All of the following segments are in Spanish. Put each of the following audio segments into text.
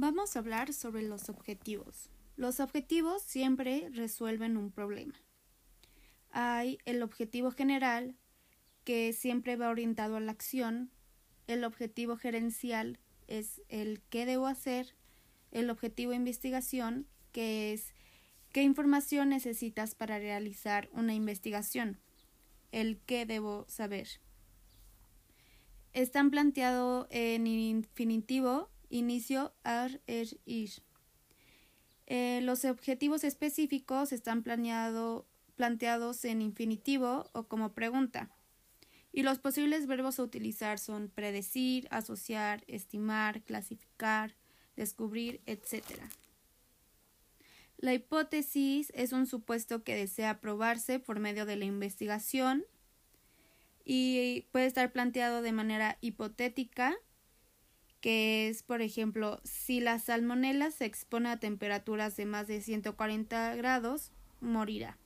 Vamos a hablar sobre los objetivos. Los objetivos siempre resuelven un problema. Hay el objetivo general, que siempre va orientado a la acción. El objetivo gerencial es el qué debo hacer. El objetivo de investigación, que es qué información necesitas para realizar una investigación. El qué debo saber. Están planteados en infinitivo, inicio, ar, er, ir. Eh, los objetivos específicos están planteados en infinitivo o como pregunta. Y los posibles verbos a utilizar son predecir, asociar, estimar, clasificar, descubrir, etc. La hipótesis es un supuesto que desea probarse por medio de la investigación y puede estar planteado de manera hipotética, que es, por ejemplo, si la salmonela se expone a temperaturas de más de 140 grados, morirá.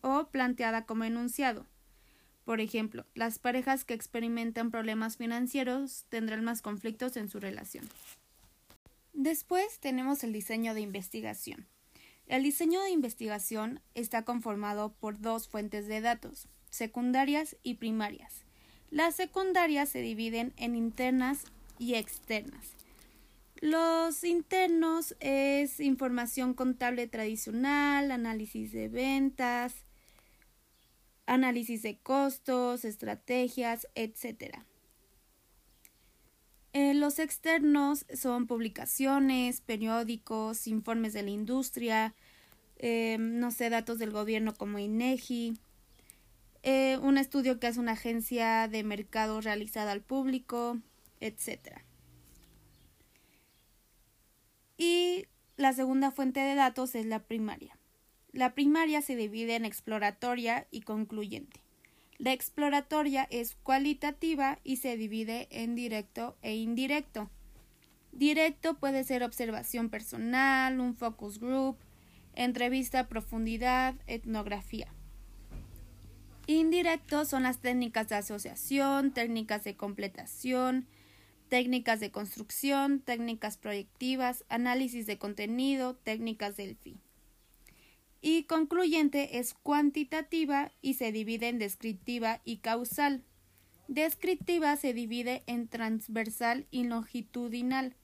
O planteada como enunciado. Por ejemplo, las parejas que experimentan problemas financieros tendrán más conflictos en su relación. Después tenemos el diseño de investigación. El diseño de investigación está conformado por dos fuentes de datos, secundarias y primarias. Las secundarias se dividen en internas y externas. Los internos es información contable tradicional, análisis de ventas, análisis de costos, estrategias, etc. Eh, los externos son publicaciones, periódicos, informes de la industria, eh, no sé, datos del gobierno como INEGI, eh, un estudio que hace una agencia de mercado realizada al público, etc. Y la segunda fuente de datos es la primaria. La primaria se divide en exploratoria y concluyente. La exploratoria es cualitativa y se divide en directo e indirecto. Directo puede ser observación personal, un focus group, entrevista a profundidad, etnografía. Indirectos son las técnicas de asociación, técnicas de completación, técnicas de construcción, técnicas proyectivas, análisis de contenido, técnicas del fin. Y concluyente es cuantitativa y se divide en descriptiva y causal. Descriptiva se divide en transversal y longitudinal.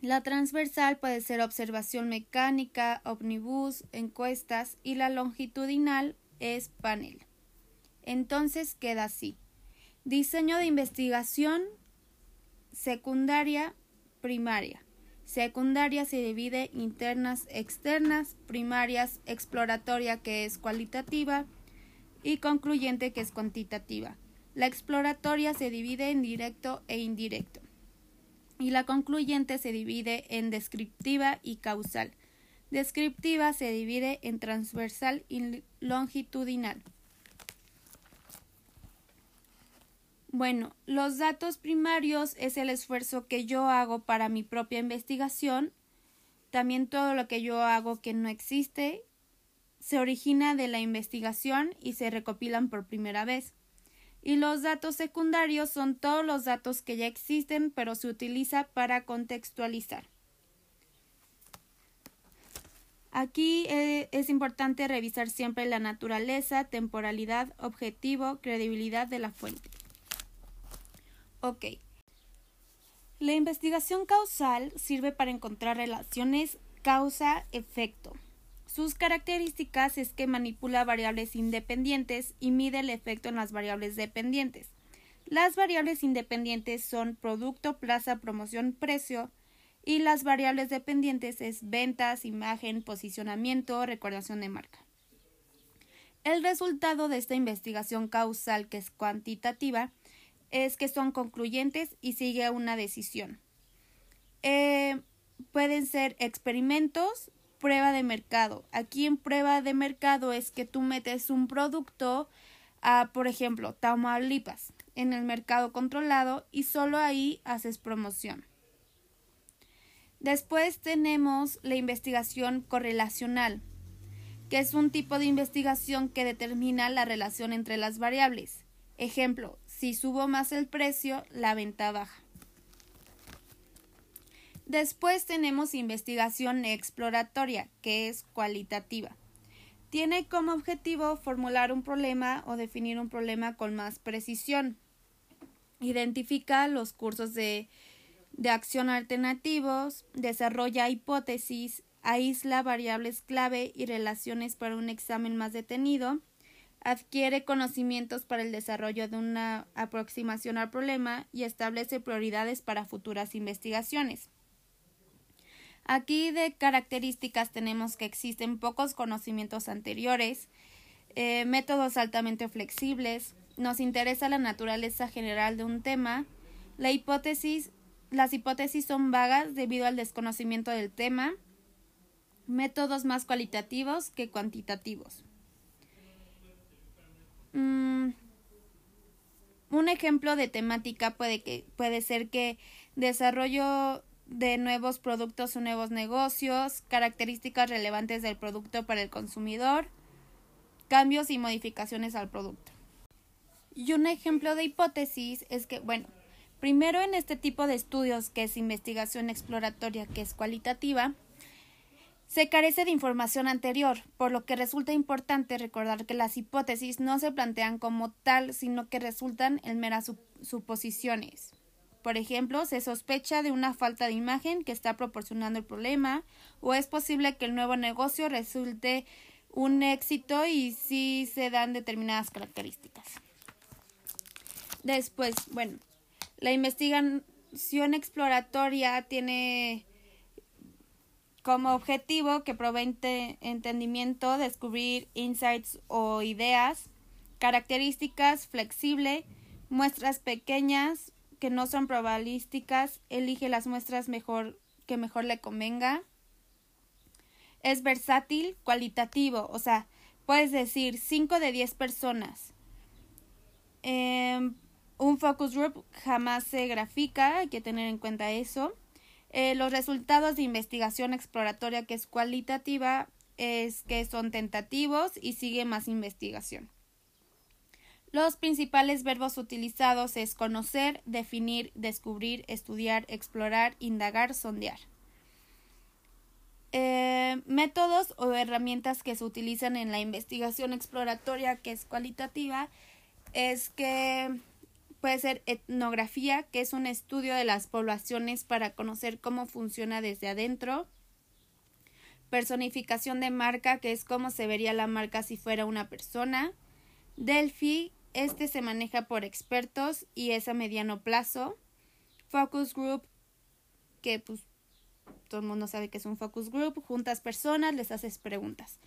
La transversal puede ser observación mecánica, omnibus, encuestas y la longitudinal es panel. Entonces queda así. Diseño de investigación secundaria, primaria. Secundaria se divide internas, externas, primarias, exploratoria que es cualitativa y concluyente que es cuantitativa. La exploratoria se divide en directo e indirecto y la concluyente se divide en descriptiva y causal. Descriptiva se divide en transversal y longitudinal. Bueno, los datos primarios es el esfuerzo que yo hago para mi propia investigación. También todo lo que yo hago que no existe se origina de la investigación y se recopilan por primera vez. Y los datos secundarios son todos los datos que ya existen pero se utiliza para contextualizar. Aquí eh, es importante revisar siempre la naturaleza, temporalidad, objetivo, credibilidad de la fuente. Ok. La investigación causal sirve para encontrar relaciones causa-efecto. Sus características es que manipula variables independientes y mide el efecto en las variables dependientes. Las variables independientes son producto, plaza, promoción, precio, y las variables dependientes es ventas, imagen, posicionamiento, recordación de marca. El resultado de esta investigación causal, que es cuantitativa, es que son concluyentes y sigue una decisión. Eh, pueden ser experimentos, prueba de mercado. Aquí en prueba de mercado es que tú metes un producto a, por ejemplo, Tamaulipas en el mercado controlado y solo ahí haces promoción. Después tenemos la investigación correlacional, que es un tipo de investigación que determina la relación entre las variables. Ejemplo, si subo más el precio, la venta baja. Después tenemos investigación exploratoria, que es cualitativa. Tiene como objetivo formular un problema o definir un problema con más precisión. Identifica los cursos de, de acción alternativos, desarrolla hipótesis, aísla variables clave y relaciones para un examen más detenido, adquiere conocimientos para el desarrollo de una aproximación al problema y establece prioridades para futuras investigaciones. Aquí de características tenemos que existen pocos conocimientos anteriores, eh, métodos altamente flexibles, nos interesa la naturaleza general de un tema, las hipótesis son vagas debido al desconocimiento del tema, métodos más cualitativos que cuantitativos. Mm, un ejemplo de temática puede, que, puede ser que desarrollo de nuevos productos o nuevos negocios, características relevantes del producto para el consumidor, cambios y modificaciones al producto. Y un ejemplo de hipótesis es que, bueno, primero en este tipo de estudios que es investigación exploratoria, que es cualitativa, se carece de información anterior, por lo que resulta importante recordar que las hipótesis no se plantean como tal, sino que resultan en meras suposiciones. Por ejemplo, se sospecha de una falta de imagen que está proporcionando el problema, o es posible que el nuevo negocio resulte un éxito y si se dan determinadas características. Después, bueno, la investigación exploratoria tiene como objetivo que provee entendimiento, descubrir insights o ideas, características flexible, muestras pequeñas, que no son probabilísticas, elige las muestras mejor que mejor le convenga. Es versátil, cualitativo, o sea, puedes decir 5 de 10 personas. Em, un focus group jamás se grafica, hay que tener en cuenta eso. Eh, los resultados de investigación exploratoria que es cualitativa es que son tentativos y sigue más investigación. Los principales verbos utilizados es conocer, definir, descubrir, estudiar, explorar, indagar, sondear. Eh, métodos o herramientas que se utilizan en la investigación exploratoria que es cualitativa es que puede ser etnografía, que es un estudio de las poblaciones para conocer cómo funciona desde adentro. Personificación de marca, que es cómo se vería la marca si fuera una persona. Delphi, este se maneja por expertos y es a mediano plazo. Focus group, que pues todo el mundo sabe que es un focus group, juntas personas, les haces preguntas.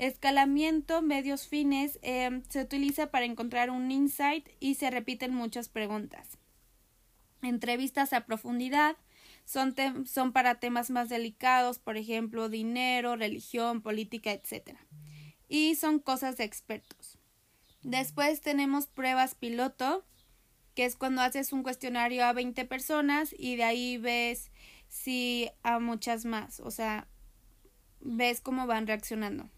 Escalamiento, medios fines, em, se utiliza para encontrar un insight y se repiten muchas preguntas. Entrevistas a profundidad son, son para temas más delicados, por ejemplo, dinero, religión, política, etc. Y son cosas de expertos. Después tenemos pruebas piloto, que es cuando haces un cuestionario a 20 personas y de ahí ves si a muchas más, o sea, ves cómo van reaccionando.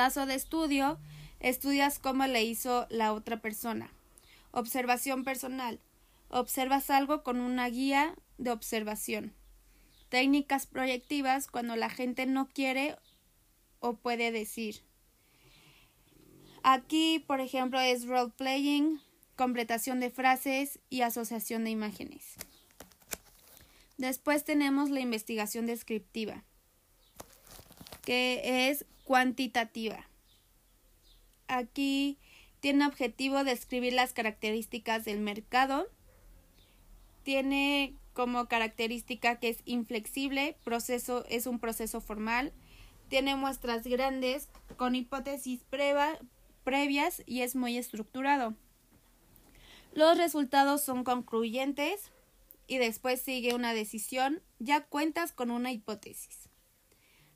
Caso de estudio, estudias cómo le hizo la otra persona. Observación personal. Observas algo con una guía de observación. Técnicas proyectivas cuando la gente no quiere o puede decir. Aquí, por ejemplo, es role playing, completación de frases y asociación de imágenes. Después tenemos la investigación descriptiva, que es cuantitativa. Aquí tiene objetivo describir las características del mercado. Tiene como característica que es inflexible, proceso es un proceso formal, tiene muestras grandes con hipótesis previas y es muy estructurado. Los resultados son concluyentes y después sigue una decisión, ya cuentas con una hipótesis.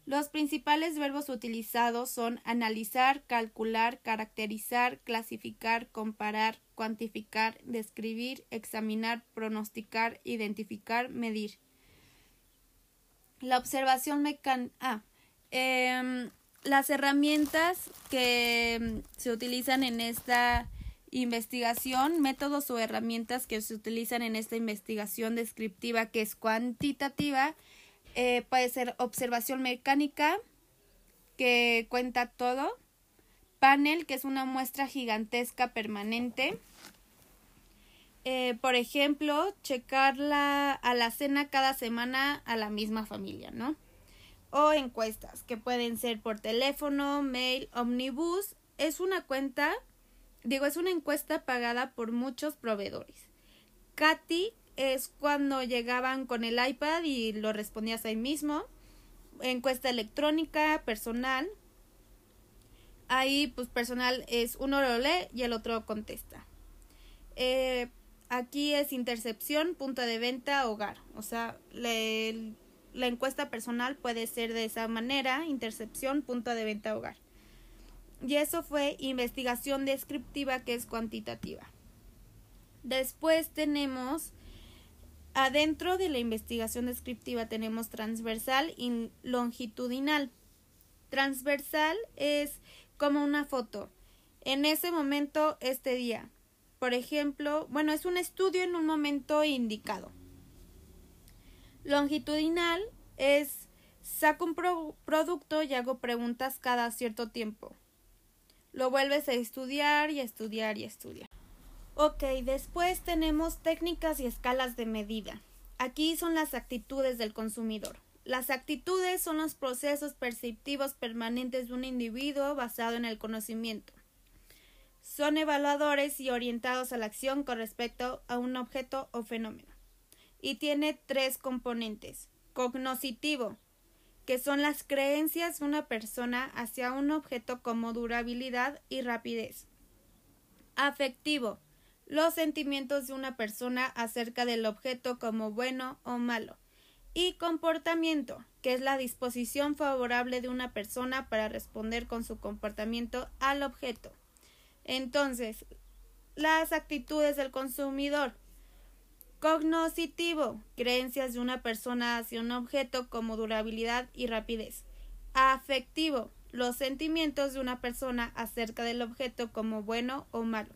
Los principales verbos utilizados son analizar, calcular, caracterizar, clasificar, comparar, cuantificar, describir, examinar, pronosticar, identificar, medir. La observación mecánica. Ah, em, las herramientas que mm, se utilizan en esta investigación, métodos o herramientas que se utilizan en esta investigación descriptiva que es cuantitativa. Eh, puede ser observación mecánica, que cuenta todo. Panel, que es una muestra gigantesca permanente. Eh, por ejemplo, checar la, a la cena cada semana a la misma familia, ¿no? O encuestas, que pueden ser por teléfono, mail, omnibus. Es una cuenta digo, es una encuesta pagada por muchos proveedores. Katy es cuando llegaban con el iPad y lo respondías ahí mismo. Encuesta electrónica, personal. Ahí, pues personal es uno lo lee y el otro contesta. Eh, aquí es intercepción, punto de venta, hogar. O sea, la encuesta personal puede ser de esa manera, intercepción, punto de venta, hogar. Y eso fue investigación descriptiva que es cuantitativa. Después tenemos, adentro de la investigación descriptiva tenemos transversal y longitudinal. Transversal es como una foto. En ese momento, este día. Por ejemplo, bueno, es un estudio en un momento indicado. Longitudinal es saco un producto y hago preguntas cada cierto tiempo lo vuelves a estudiar y a estudiar y a estudiar. Ok, después tenemos técnicas y escalas de medida. Aquí son las actitudes del consumidor. Las actitudes son los procesos perceptivos permanentes de un individuo basado en el conocimiento. Son evaluadores y orientados a la acción con respecto a un objeto o fenómeno. Y tiene tres componentes. Cognoscitivo, que son las creencias de una persona hacia un objeto como durabilidad y rapidez. Afectivo, los sentimientos de una persona acerca del objeto como bueno o malo. Y comportamiento, que es la disposición favorable de una persona para responder con su comportamiento al objeto. Entonces, las actitudes del consumidor Cognoscitivo, creencias de una persona hacia un objeto como durabilidad y rapidez. Afectivo, los sentimientos de una persona acerca del objeto como bueno o malo.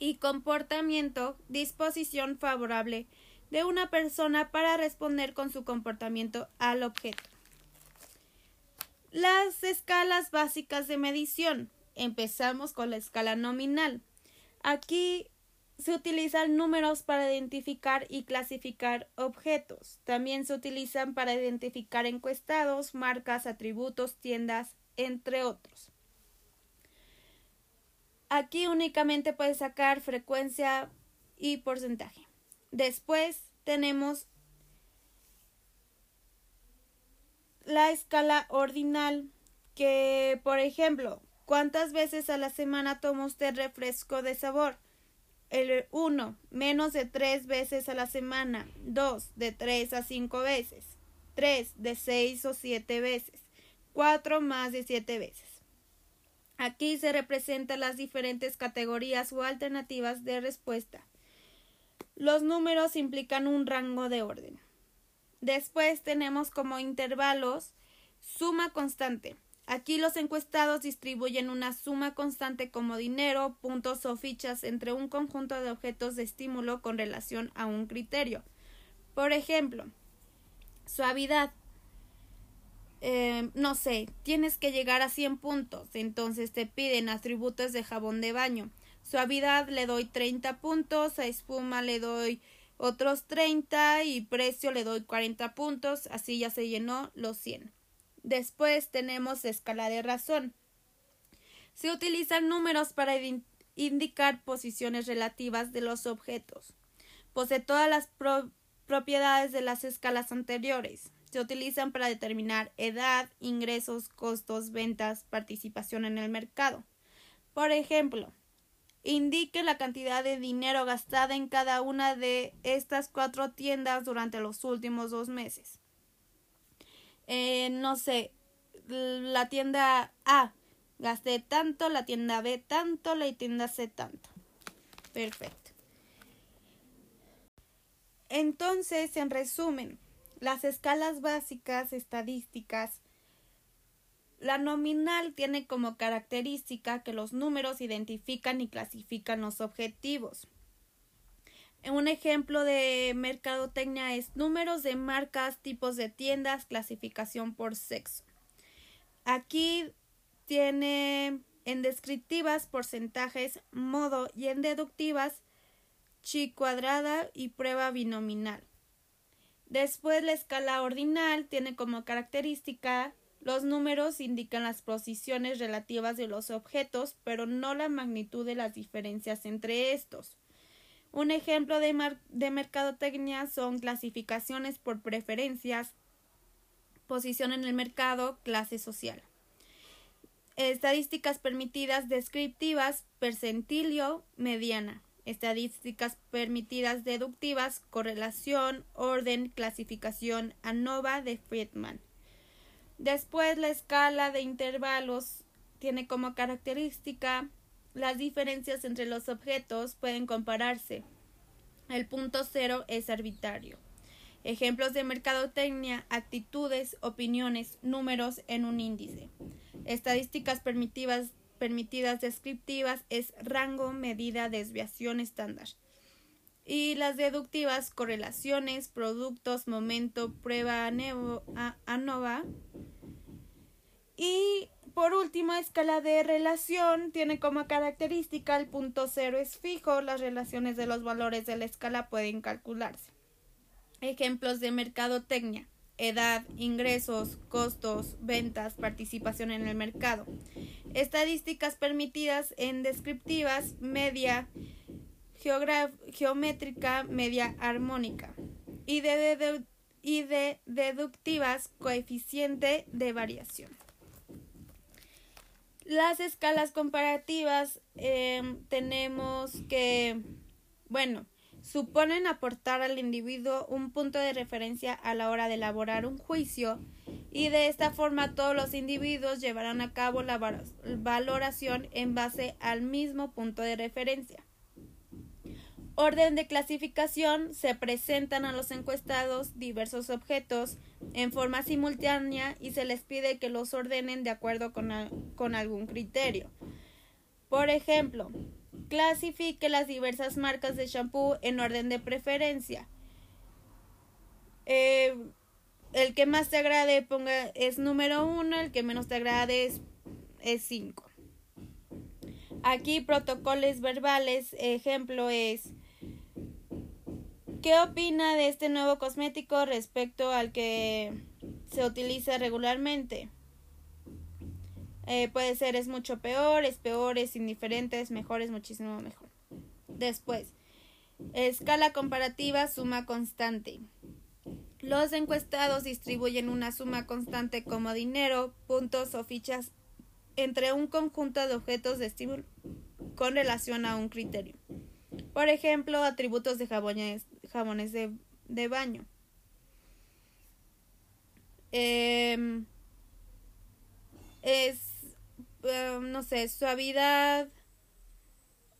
Y comportamiento, disposición favorable de una persona para responder con su comportamiento al objeto. Las escalas básicas de medición. Empezamos con la escala nominal. Aquí se utilizan números para identificar y clasificar objetos. También se utilizan para identificar encuestados, marcas, atributos, tiendas, entre otros. Aquí únicamente puedes sacar frecuencia y porcentaje. Después tenemos la escala ordinal, que por ejemplo, ¿cuántas veces a la semana toma usted refresco de sabor? El 1. Menos de 3 veces a la semana. 2. De 3 a 5 veces. 3. De 6 o 7 veces. 4. Más de 7 veces. Aquí se representan las diferentes categorías o alternativas de respuesta. Los números implican un rango de orden. Después tenemos como intervalos suma constante. Aquí los encuestados distribuyen una suma constante como dinero, puntos o fichas entre un conjunto de objetos de estímulo con relación a un criterio. Por ejemplo, suavidad. Eh, no sé, tienes que llegar a 100 puntos, entonces te piden atributos de jabón de baño. Suavidad le doy 30 puntos, a espuma le doy otros 30 y precio le doy 40 puntos, así ya se llenó los 100. Después tenemos escala de razón. Se utilizan números para indicar posiciones relativas de los objetos. Posee todas las propiedades de las escalas anteriores. Se utilizan para determinar edad, ingresos, costos, ventas, participación en el mercado. Por ejemplo, indique la cantidad de dinero gastada en cada una de estas cuatro tiendas durante los últimos dos meses. Eh, no sé, la tienda A gasté tanto, la tienda B tanto, la tienda C tanto. Perfecto. Entonces, en resumen, las escalas básicas estadísticas La nominal tiene como característica que los números identifican y clasifican los objetivos. Un ejemplo de mercadotecnia es números de marcas, tipos de tiendas, clasificación por sexo. Aquí tiene en descriptivas porcentajes, modo y en deductivas chi cuadrada y prueba binominal. Después la escala ordinal tiene como característica los números indican las posiciones relativas de los objetos, pero no la magnitud de las diferencias entre estos. Un ejemplo de, de mercadotecnia son clasificaciones por preferencias, posición en el mercado, clase social. Estadísticas permitidas descriptivas, percentilio, mediana. Estadísticas permitidas deductivas, correlación, orden, clasificación, ANOVA de Friedman. Después la escala de intervalos tiene como característica las diferencias entre los objetos pueden compararse. El punto cero es arbitrario. Ejemplos de mercadotecnia, actitudes, opiniones, números en un índice. Estadísticas permitidas, permitidas descriptivas es rango, medida, desviación estándar. Y las deductivas, correlaciones, productos, momento, prueba ANOVA. Y por último, escala de relación tiene como característica el punto cero es fijo, las relaciones de los valores de la escala pueden calcularse. Ejemplos de mercadotecnia, edad, ingresos, costos, ventas, participación en el mercado. Estadísticas permitidas en descriptivas, media, geométrica, media armónica. Y de, y de deductivas, coeficiente de variación. Las escalas comparativas em, tenemos que, bueno, suponen aportar al individuo un punto de referencia a la hora de elaborar un juicio y de esta forma todos los individuos llevarán a cabo la valoración en base al mismo punto de referencia orden de clasificación se presentan a los encuestados diversos objetos en forma simultánea y se les pide que los ordenen de acuerdo con, con algún criterio. Por ejemplo, clasifique las diversas marcas de shampoo en orden de preferencia. Eh, el que más te agrade ponga es número uno, el que menos te agrade es, es cinco. Aquí protocolos verbales, ejemplo es ¿Qué opina de este nuevo cosmético respecto al que se utiliza regularmente? Eh, puede ser es mucho peor, es peor, es indiferente, es mejor, es muchísimo mejor. Después, escala comparativa, suma constante. Los encuestados distribuyen una suma constante como dinero, puntos o fichas entre un conjunto de objetos de estímulo con relación a un criterio. Por ejemplo, atributos de jabones, jabones de, de baño. Em, es, em, no sé, suavidad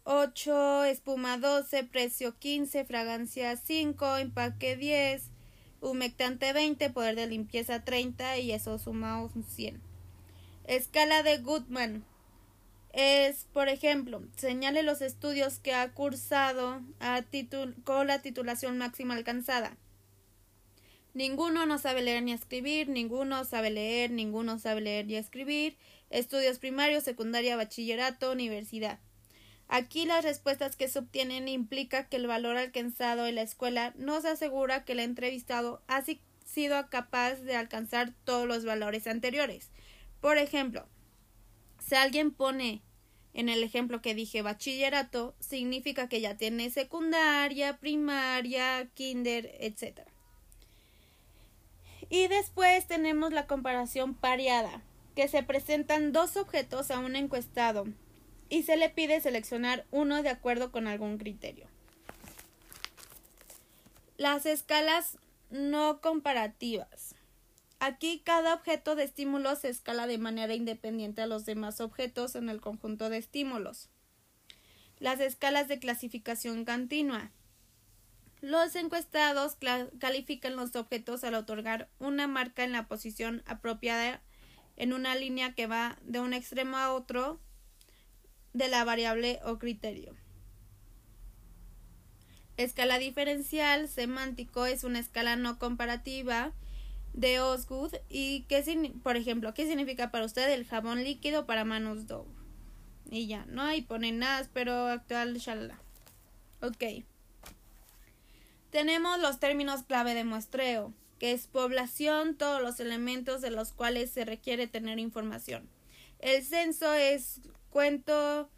8, espuma 12, precio 15, fragancia 5, empaque 10, humectante 20, poder de limpieza 30 y eso suma un 100. Escala de Goodman es, por ejemplo, señale los estudios que ha cursado a con la titulación máxima alcanzada. Ninguno no sabe leer ni escribir, ninguno sabe leer, ninguno sabe leer ni escribir. Estudios primarios, secundaria, bachillerato, universidad. Aquí las respuestas que se obtienen implica que el valor alcanzado en la escuela no se asegura que el entrevistado ha sido capaz de alcanzar todos los valores anteriores. Por ejemplo, si alguien pone en el ejemplo que dije bachillerato, significa que ya tiene secundaria, primaria, kinder, etc. Y después tenemos la comparación pareada, que se presentan dos objetos a un encuestado y se le pide seleccionar uno de acuerdo con algún criterio. Las escalas no comparativas. Aquí cada objeto de estímulo se escala de manera independiente a los demás objetos en el conjunto de estímulos. Las escalas de clasificación continua. Los encuestados califican los objetos al otorgar una marca en la posición apropiada en una línea que va de un extremo a otro de la variable o criterio. Escala diferencial semántico es una escala no comparativa de Osgood y qué por ejemplo, ¿qué significa para usted el jabón líquido para manos Dove? Y ya, no hay ponen nada, pero actual, shalala. Ok. Tenemos los términos clave de muestreo, que es población, todos los elementos de los cuales se requiere tener información. El censo es cuento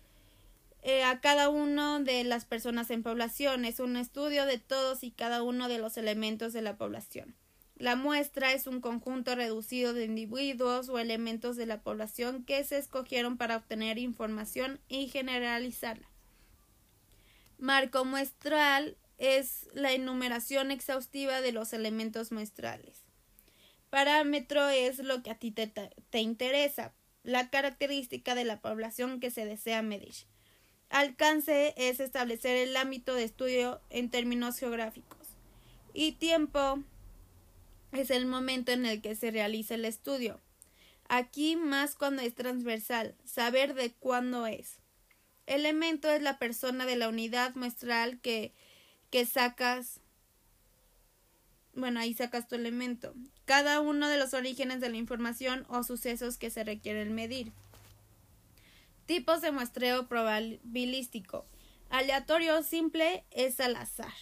eh, a cada uno de las personas en población, es un estudio de todos y cada uno de los elementos de la población. La muestra es un conjunto reducido de individuos o elementos de la población que se escogieron para obtener información y generalizarla. Marco muestral es la enumeración exhaustiva de los elementos muestrales. Parámetro es lo que a ti te, te interesa, la característica de la población que se desea medir. Alcance es establecer el ámbito de estudio en términos geográficos. Y tiempo es el momento en el que se realiza el estudio. Aquí más cuando es transversal, saber de cuándo es. Elemento es la persona de la unidad muestral que, que sacas. Bueno, ahí sacas tu elemento. Cada uno de los orígenes de la información o sucesos que se requieren medir. Tipos de muestreo probabilístico. Aleatorio simple es al azar.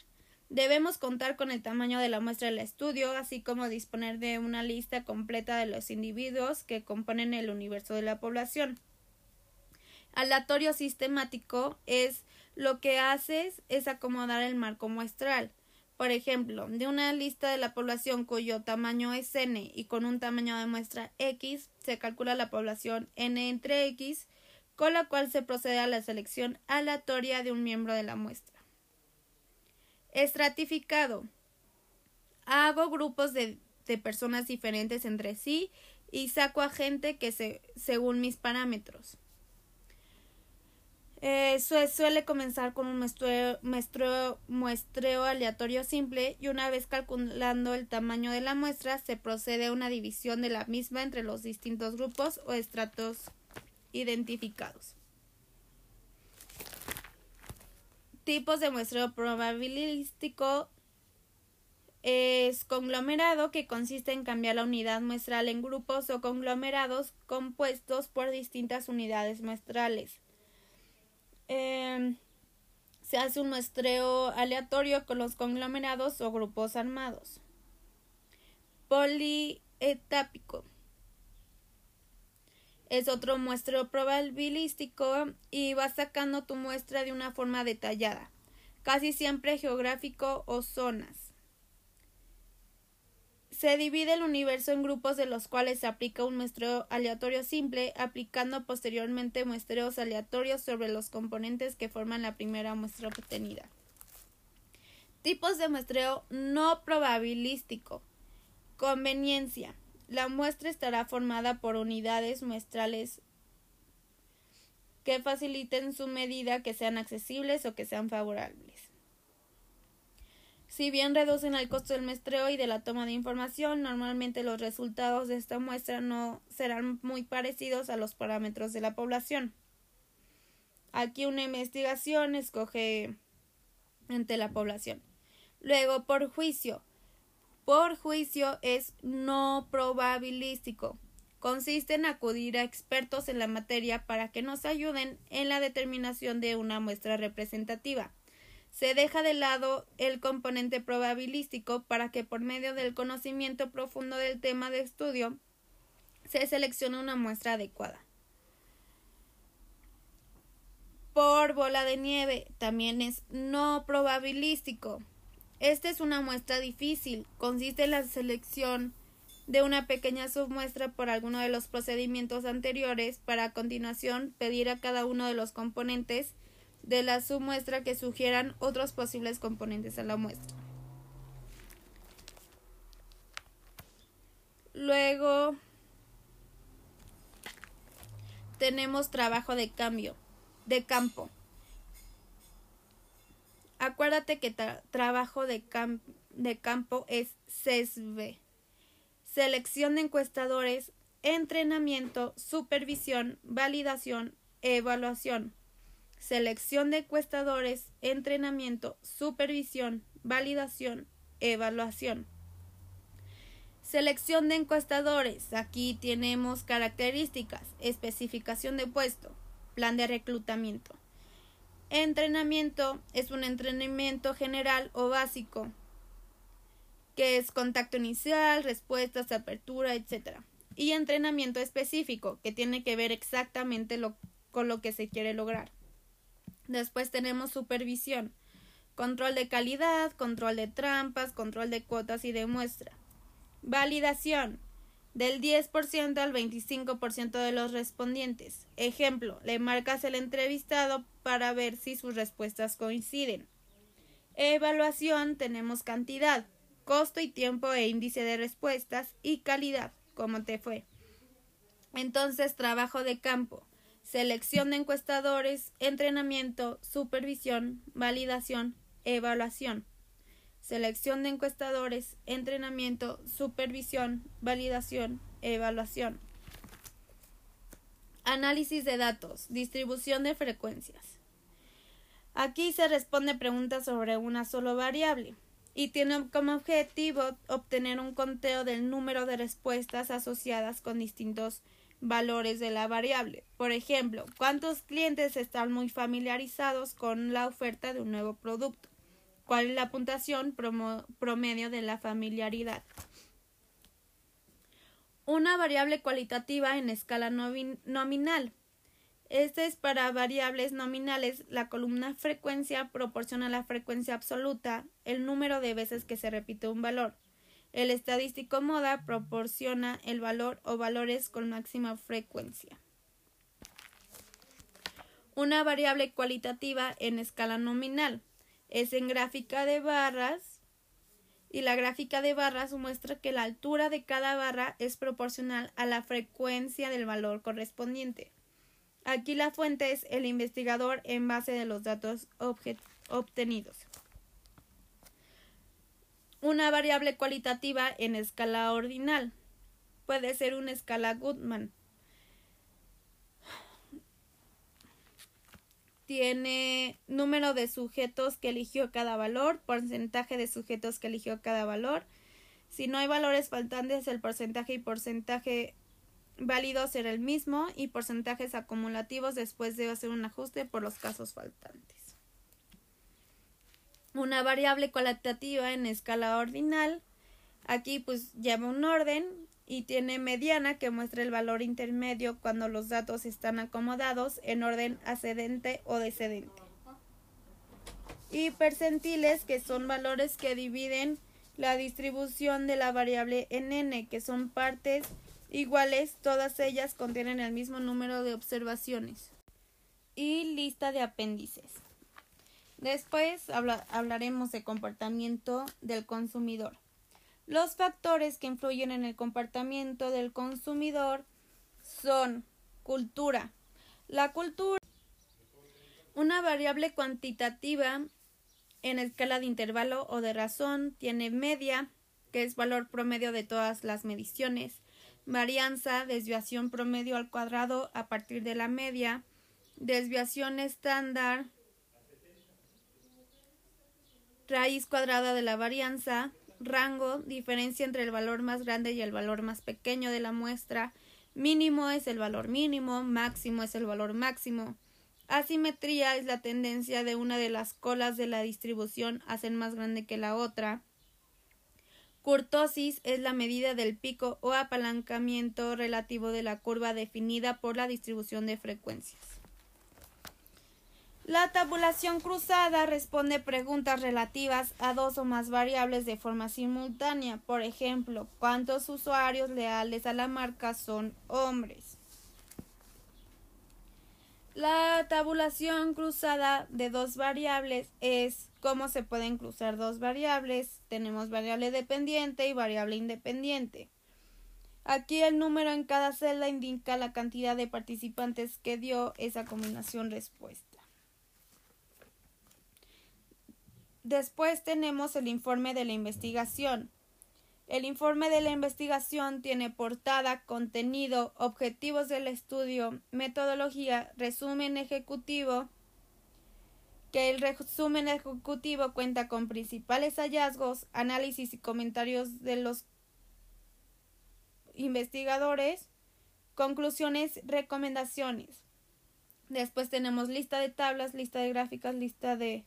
Debemos contar con el tamaño de la muestra del estudio, así como disponer de una lista completa de los individuos que componen el universo de la población. Aleatorio sistemático es lo que haces es acomodar el marco muestral. Por ejemplo, de una lista de la población cuyo tamaño es n y con un tamaño de muestra x, se calcula la población n entre x, con la cual se procede a la selección aleatoria de un miembro de la muestra. Estratificado. Hago grupos de, personas diferentes entre sí y saco a gente que se, según mis parámetros. Eh, suele comenzar con un muestreo, muestreo, aleatorio simple y una vez calculando el tamaño de la muestra se procede a una división de la misma entre los distintos grupos o estratos identificados. tipos de muestreo probabilístico es conglomerado, que consiste en cambiar la unidad muestral en grupos o conglomerados compuestos por distintas unidades muestrales. Em, se hace un muestreo aleatorio con los conglomerados o grupos armados. Polietápico es otro muestreo probabilístico y vas sacando tu muestra de una forma detallada, casi siempre geográfico o zonas. Se divide el universo en grupos de los cuales se aplica un muestreo aleatorio simple, aplicando posteriormente muestreos aleatorios sobre los componentes que forman la primera muestra obtenida. Tipos de muestreo no probabilístico. Conveniencia. La muestra estará formada por unidades muestrales que faciliten su medida, que sean accesibles o que sean favorables. Si bien reducen el costo del muestreo y de la toma de información, normalmente los resultados de esta muestra no serán muy parecidos a los parámetros de la población. Aquí una investigación escoge entre la población. Luego, por juicio, por juicio es no probabilístico. Consiste en acudir a expertos en la materia para que nos ayuden en la determinación de una muestra representativa. Se deja de lado el componente probabilístico para que por medio del conocimiento profundo del tema de estudio se seleccione una muestra adecuada. Por bola de nieve también es no probabilístico. Esta es una muestra difícil. Consiste en la selección de una pequeña submuestra por alguno de los procedimientos anteriores para a continuación pedir a cada uno de los componentes de la submuestra que sugieran otros posibles componentes a la muestra. Luego tenemos trabajo de cambio, de campo. Acuérdate que trabajo de, de campo es CESB. Selección de encuestadores entrenamiento, supervisión, validación, evaluación. Selección de encuestadores, entrenamiento, supervisión, validación, evaluación. Selección de encuestadores. Aquí tenemos características, especificación de puesto, plan de reclutamiento. Entrenamiento es un entrenamiento general o básico, que es contacto inicial, respuestas, apertura, etc. Y entrenamiento específico, que tiene que ver exactamente con lo que se quiere lograr. Después tenemos supervisión, control de calidad, control de trampas, control de cuotas y de muestra. Validación. Del 10% al 25% de los respondientes. Ejemplo, le marcas el entrevistado para ver si sus respuestas coinciden. Evaluación tenemos cantidad, costo y tiempo e índice de respuestas y calidad, como te fue. Entonces, trabajo de campo, selección de encuestadores, entrenamiento, supervisión, validación, evaluación selección de encuestadores, entrenamiento, supervisión, validación, evaluación. Análisis de datos, distribución de frecuencias. Aquí se responde preguntas sobre una sola variable y tiene como objetivo obtener un conteo del número de respuestas asociadas con distintos valores de la variable. Por ejemplo, cuántos clientes están muy familiarizados con la oferta de un nuevo producto cuál es la puntuación promedio de la familiaridad. Una variable cualitativa en escala nominal. Este es para variables nominales. La columna frecuencia proporciona la frecuencia absoluta, el número de veces que se repite un valor. El estadístico moda proporciona el valor o valores con máxima frecuencia. Una variable cualitativa en escala nominal es en gráfica de barras y la gráfica de barras muestra que la altura de cada barra es proporcional a la frecuencia del valor correspondiente. Aquí la fuente es el investigador en base de los datos obtenidos. Una variable cualitativa en escala ordinal puede ser una escala Goodman tiene número de sujetos que eligió cada valor, porcentaje de sujetos que eligió cada valor. Si no hay valores faltantes, el porcentaje y porcentaje válido será el mismo y porcentajes acumulativos después debe hacer un ajuste por los casos faltantes. Una variable cualitativa en escala ordinal. Aquí pues lleva un orden y tiene mediana que muestra el valor intermedio cuando los datos están acomodados en orden ascendente o descendente. Y percentiles que son valores que dividen la distribución de la variable en n, que son partes iguales, todas ellas contienen el mismo número de observaciones. Y lista de apéndices. Después hablaremos de comportamiento del consumidor. Los factores que influyen en el comportamiento del consumidor son cultura. La cultura, una variable cuantitativa en escala de intervalo o de razón, tiene media, que es valor promedio de todas las mediciones, varianza, desviación promedio al cuadrado a partir de la media, desviación estándar, raíz cuadrada de la varianza, rango, diferencia entre el valor más grande y el valor más pequeño de la muestra, mínimo es el valor mínimo, máximo es el valor máximo. Asimetría es la tendencia de una de las colas de la distribución a ser más grande que la otra. Curtosis es la medida del pico o apalancamiento relativo de la curva definida por la distribución de frecuencias. La tabulación cruzada responde preguntas relativas a dos o más variables de forma simultánea. Por ejemplo, ¿cuántos usuarios leales a la marca son hombres? La tabulación cruzada de dos variables es cómo se pueden cruzar dos variables. Tenemos variable dependiente y variable independiente. Aquí el número en cada celda indica la cantidad de participantes que dio esa combinación respuesta. Después tenemos el informe de la investigación. El informe de la investigación tiene portada, contenido, objetivos del estudio, metodología, resumen ejecutivo, que el resumen ejecutivo cuenta con principales hallazgos, análisis y comentarios de los investigadores, conclusiones, recomendaciones. Después tenemos lista de tablas, lista de gráficas, lista de...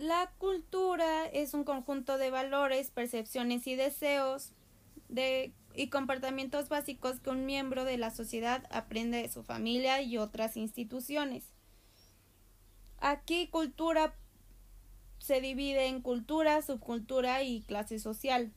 La cultura es un conjunto de valores, percepciones y deseos de, y comportamientos básicos que un miembro de la sociedad aprende de su familia y otras instituciones. Aquí cultura se divide en cultura, subcultura y clase social.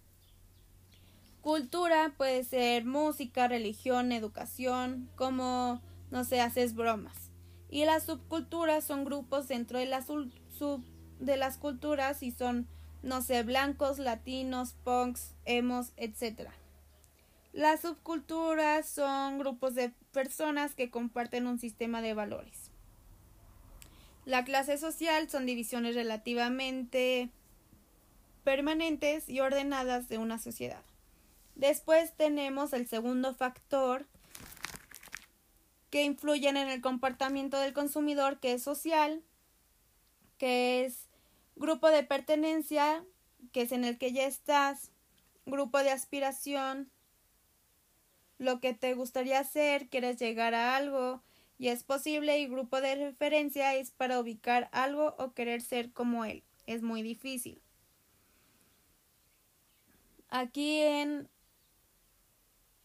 Cultura puede ser música, religión, educación, como, no sé, haces bromas. Y las subculturas son grupos dentro de las, sub, de las culturas y son, no sé, blancos, latinos, punks, emos, etc. Las subculturas son grupos de personas que comparten un sistema de valores. La clase social son divisiones relativamente permanentes y ordenadas de una sociedad. Después tenemos el segundo factor que influyen en el comportamiento del consumidor, que es social, que es grupo de pertenencia, que es en el que ya estás, grupo de aspiración, lo que te gustaría hacer, quieres llegar a algo, y es posible y grupo de referencia es para ubicar algo o querer ser como él. Es muy difícil. Aquí en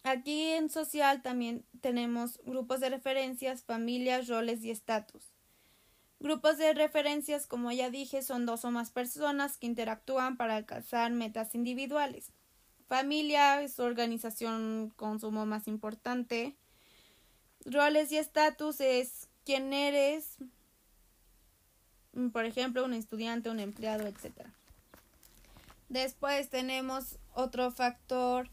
aquí en social también tenemos grupos de referencias, familias, roles y estatus. Grupos de referencias, como ya dije, son dos o más personas que interactúan para alcanzar metas individuales. Familia es organización consumo más importante roles y estatus es quién eres, por ejemplo, un estudiante, un empleado, etc. Después tenemos otro factor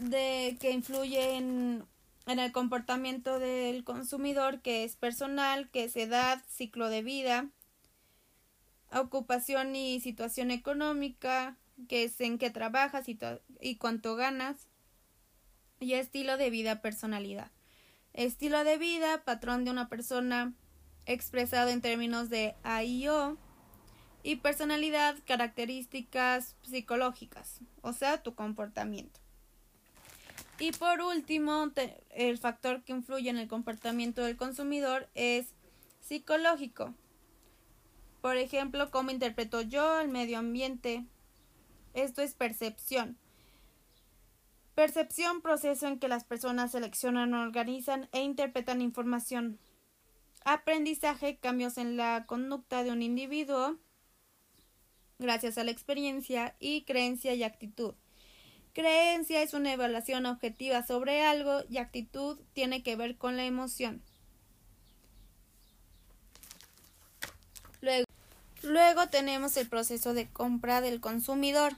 de que influye en, en el comportamiento del consumidor, que es personal, que es edad, ciclo de vida, ocupación y situación económica, que es en qué trabajas y, y cuánto ganas, y estilo de vida, personalidad. Estilo de vida, patrón de una persona expresado en términos de AIO y personalidad, características psicológicas, o sea, tu comportamiento. Y por último, el factor que influye en el comportamiento del consumidor es psicológico. Por ejemplo, cómo interpreto yo el medio ambiente. Esto es percepción. Percepción, proceso en que las personas seleccionan, organizan e interpretan información. Aprendizaje, cambios en la conducta de un individuo gracias a la experiencia y creencia y actitud. Creencia es una evaluación objetiva sobre algo y actitud tiene que ver con la emoción. Luego, tenemos el proceso de compra del consumidor.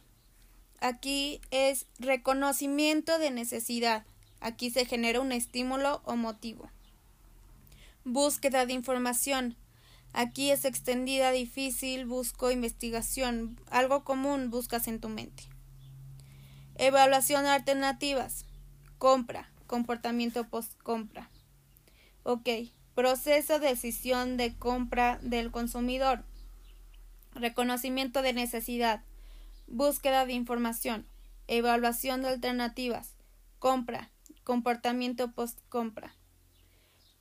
Aquí es reconocimiento de necesidad. Aquí se genera un estímulo o motivo. Búsqueda de información. Aquí es extendida, difícil, busco investigación. Algo común buscas en tu mente. Evaluación de alternativas. Compra. Comportamiento post-compra. Ok. Proceso de decisión de compra del consumidor. Reconocimiento de necesidad búsqueda de información, evaluación de alternativas, compra, comportamiento post-compra,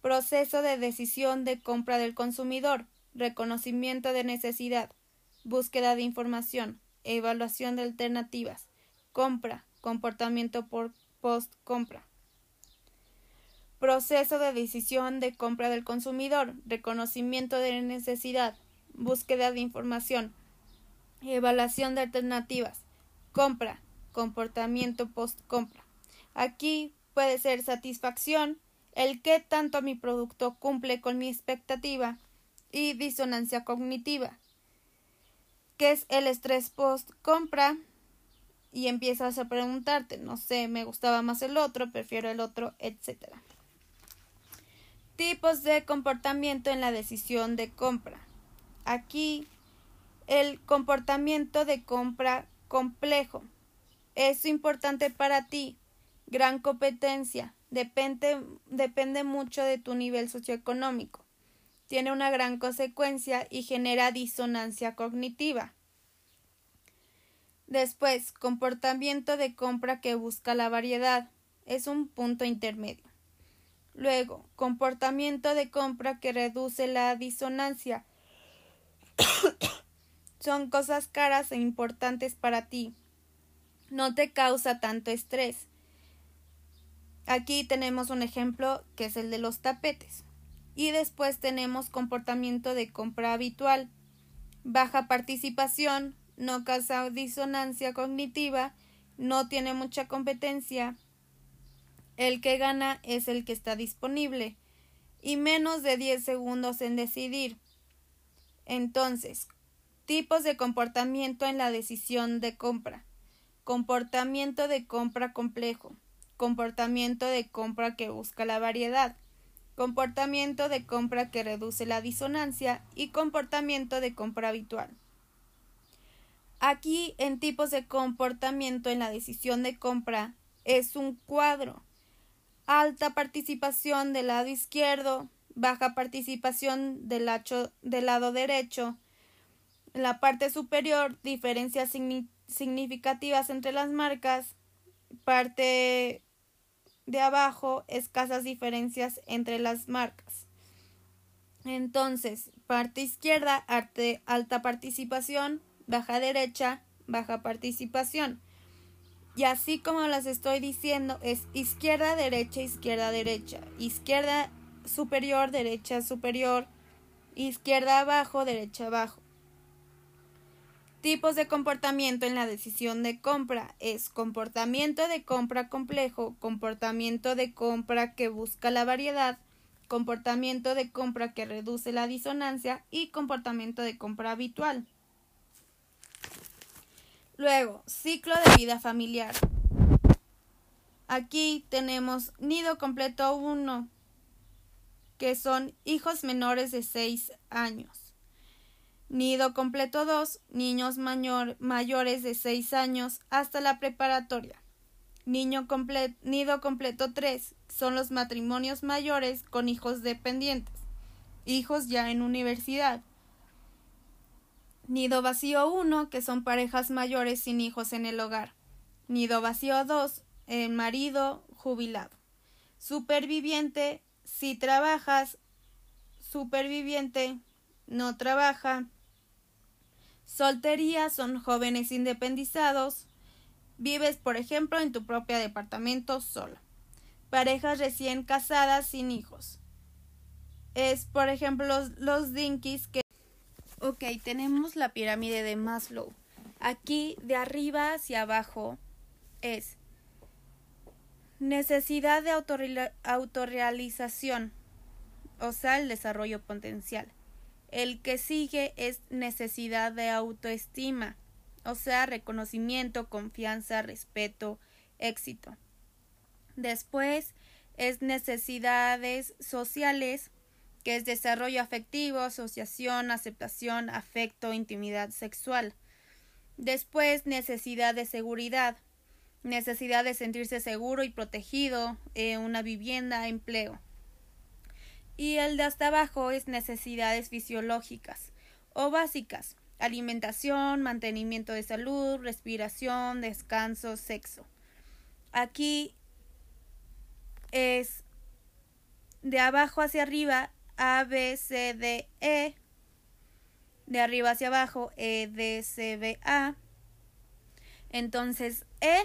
proceso de decisión de compra del consumidor, reconocimiento de necesidad, búsqueda de información, evaluación de alternativas, compra, comportamiento post-compra. Proceso de decisión de compra del consumidor, reconocimiento de necesidad, búsqueda de información, Evaluación de alternativas. Compra. Comportamiento post-compra. Aquí puede ser satisfacción, el que tanto mi producto cumple con mi expectativa y disonancia cognitiva, que es el estrés post-compra y empiezas a preguntarte, no sé, me gustaba más el otro, prefiero el otro, etc. Tipos de comportamiento en la decisión de compra. Aquí el comportamiento de compra complejo. Es importante para ti. Gran competencia. Depende, depende mucho de tu nivel socioeconómico. Tiene una gran consecuencia y genera disonancia cognitiva. Después, comportamiento de compra que busca la variedad. Es un punto intermedio. Luego, comportamiento de compra que reduce la disonancia. Son cosas caras e importantes para ti. No te causa tanto estrés. Aquí tenemos un ejemplo que es el de los tapetes. Y después tenemos comportamiento de compra habitual. Baja participación, no causa disonancia cognitiva, no tiene mucha competencia. El que gana es el que está disponible y menos de 10 segundos en decidir. Entonces, tipos de comportamiento en la decisión de compra. Comportamiento de compra complejo. Comportamiento de compra que busca la variedad. Comportamiento de compra que reduce la disonancia y comportamiento de compra habitual. Aquí en tipos de comportamiento en la decisión de compra es un cuadro. Alta participación del lado izquierdo, baja participación del, lado derecho. En la parte superior, diferencias significativas entre las marcas. Parte de abajo, escasas diferencias entre las marcas. Entonces, parte izquierda, alta participación, baja derecha, baja participación. Y así como las estoy diciendo, es izquierda, derecha, izquierda, derecha, izquierda superior, derecha superior, izquierda abajo, derecha abajo. Tipos de comportamiento en la decisión de compra es comportamiento de compra complejo, comportamiento de compra que busca la variedad, comportamiento de compra que reduce la disonancia y comportamiento de compra habitual. Luego, ciclo de vida familiar. Aquí tenemos nido completo 1, que son hijos menores de 6 años. Nido completo 2, niños mayores de 6 años hasta la preparatoria. Niño nido completo 3 son los matrimonios mayores con hijos dependientes, hijos ya en universidad. Nido vacío 1, que son parejas mayores sin hijos en el hogar. Nido vacío 2, el marido jubilado. Superviviente, si trabajas. Superviviente, no trabaja. Soltería son jóvenes independizados. Vives, por ejemplo, en tu propio departamento solo. Parejas recién casadas sin hijos. Es, por ejemplo, los, los dinkies que Ok, tenemos la pirámide de Maslow. Aquí de arriba hacia abajo es necesidad de autorrealización, o sea, el desarrollo potencial. El que sigue es necesidad de autoestima, o sea, reconocimiento, confianza, respeto, éxito. Después es necesidades sociales, que es desarrollo afectivo, asociación, aceptación, afecto, intimidad sexual. Después, necesidad de seguridad, necesidad de sentirse seguro y protegido, eh, una vivienda, empleo. Y el de hasta abajo es necesidades fisiológicas o básicas, alimentación, mantenimiento de salud, respiración, descanso, sexo. Aquí es de abajo hacia arriba a, B, C, D, E. De arriba hacia abajo, E, D, C, B, A. Entonces, E,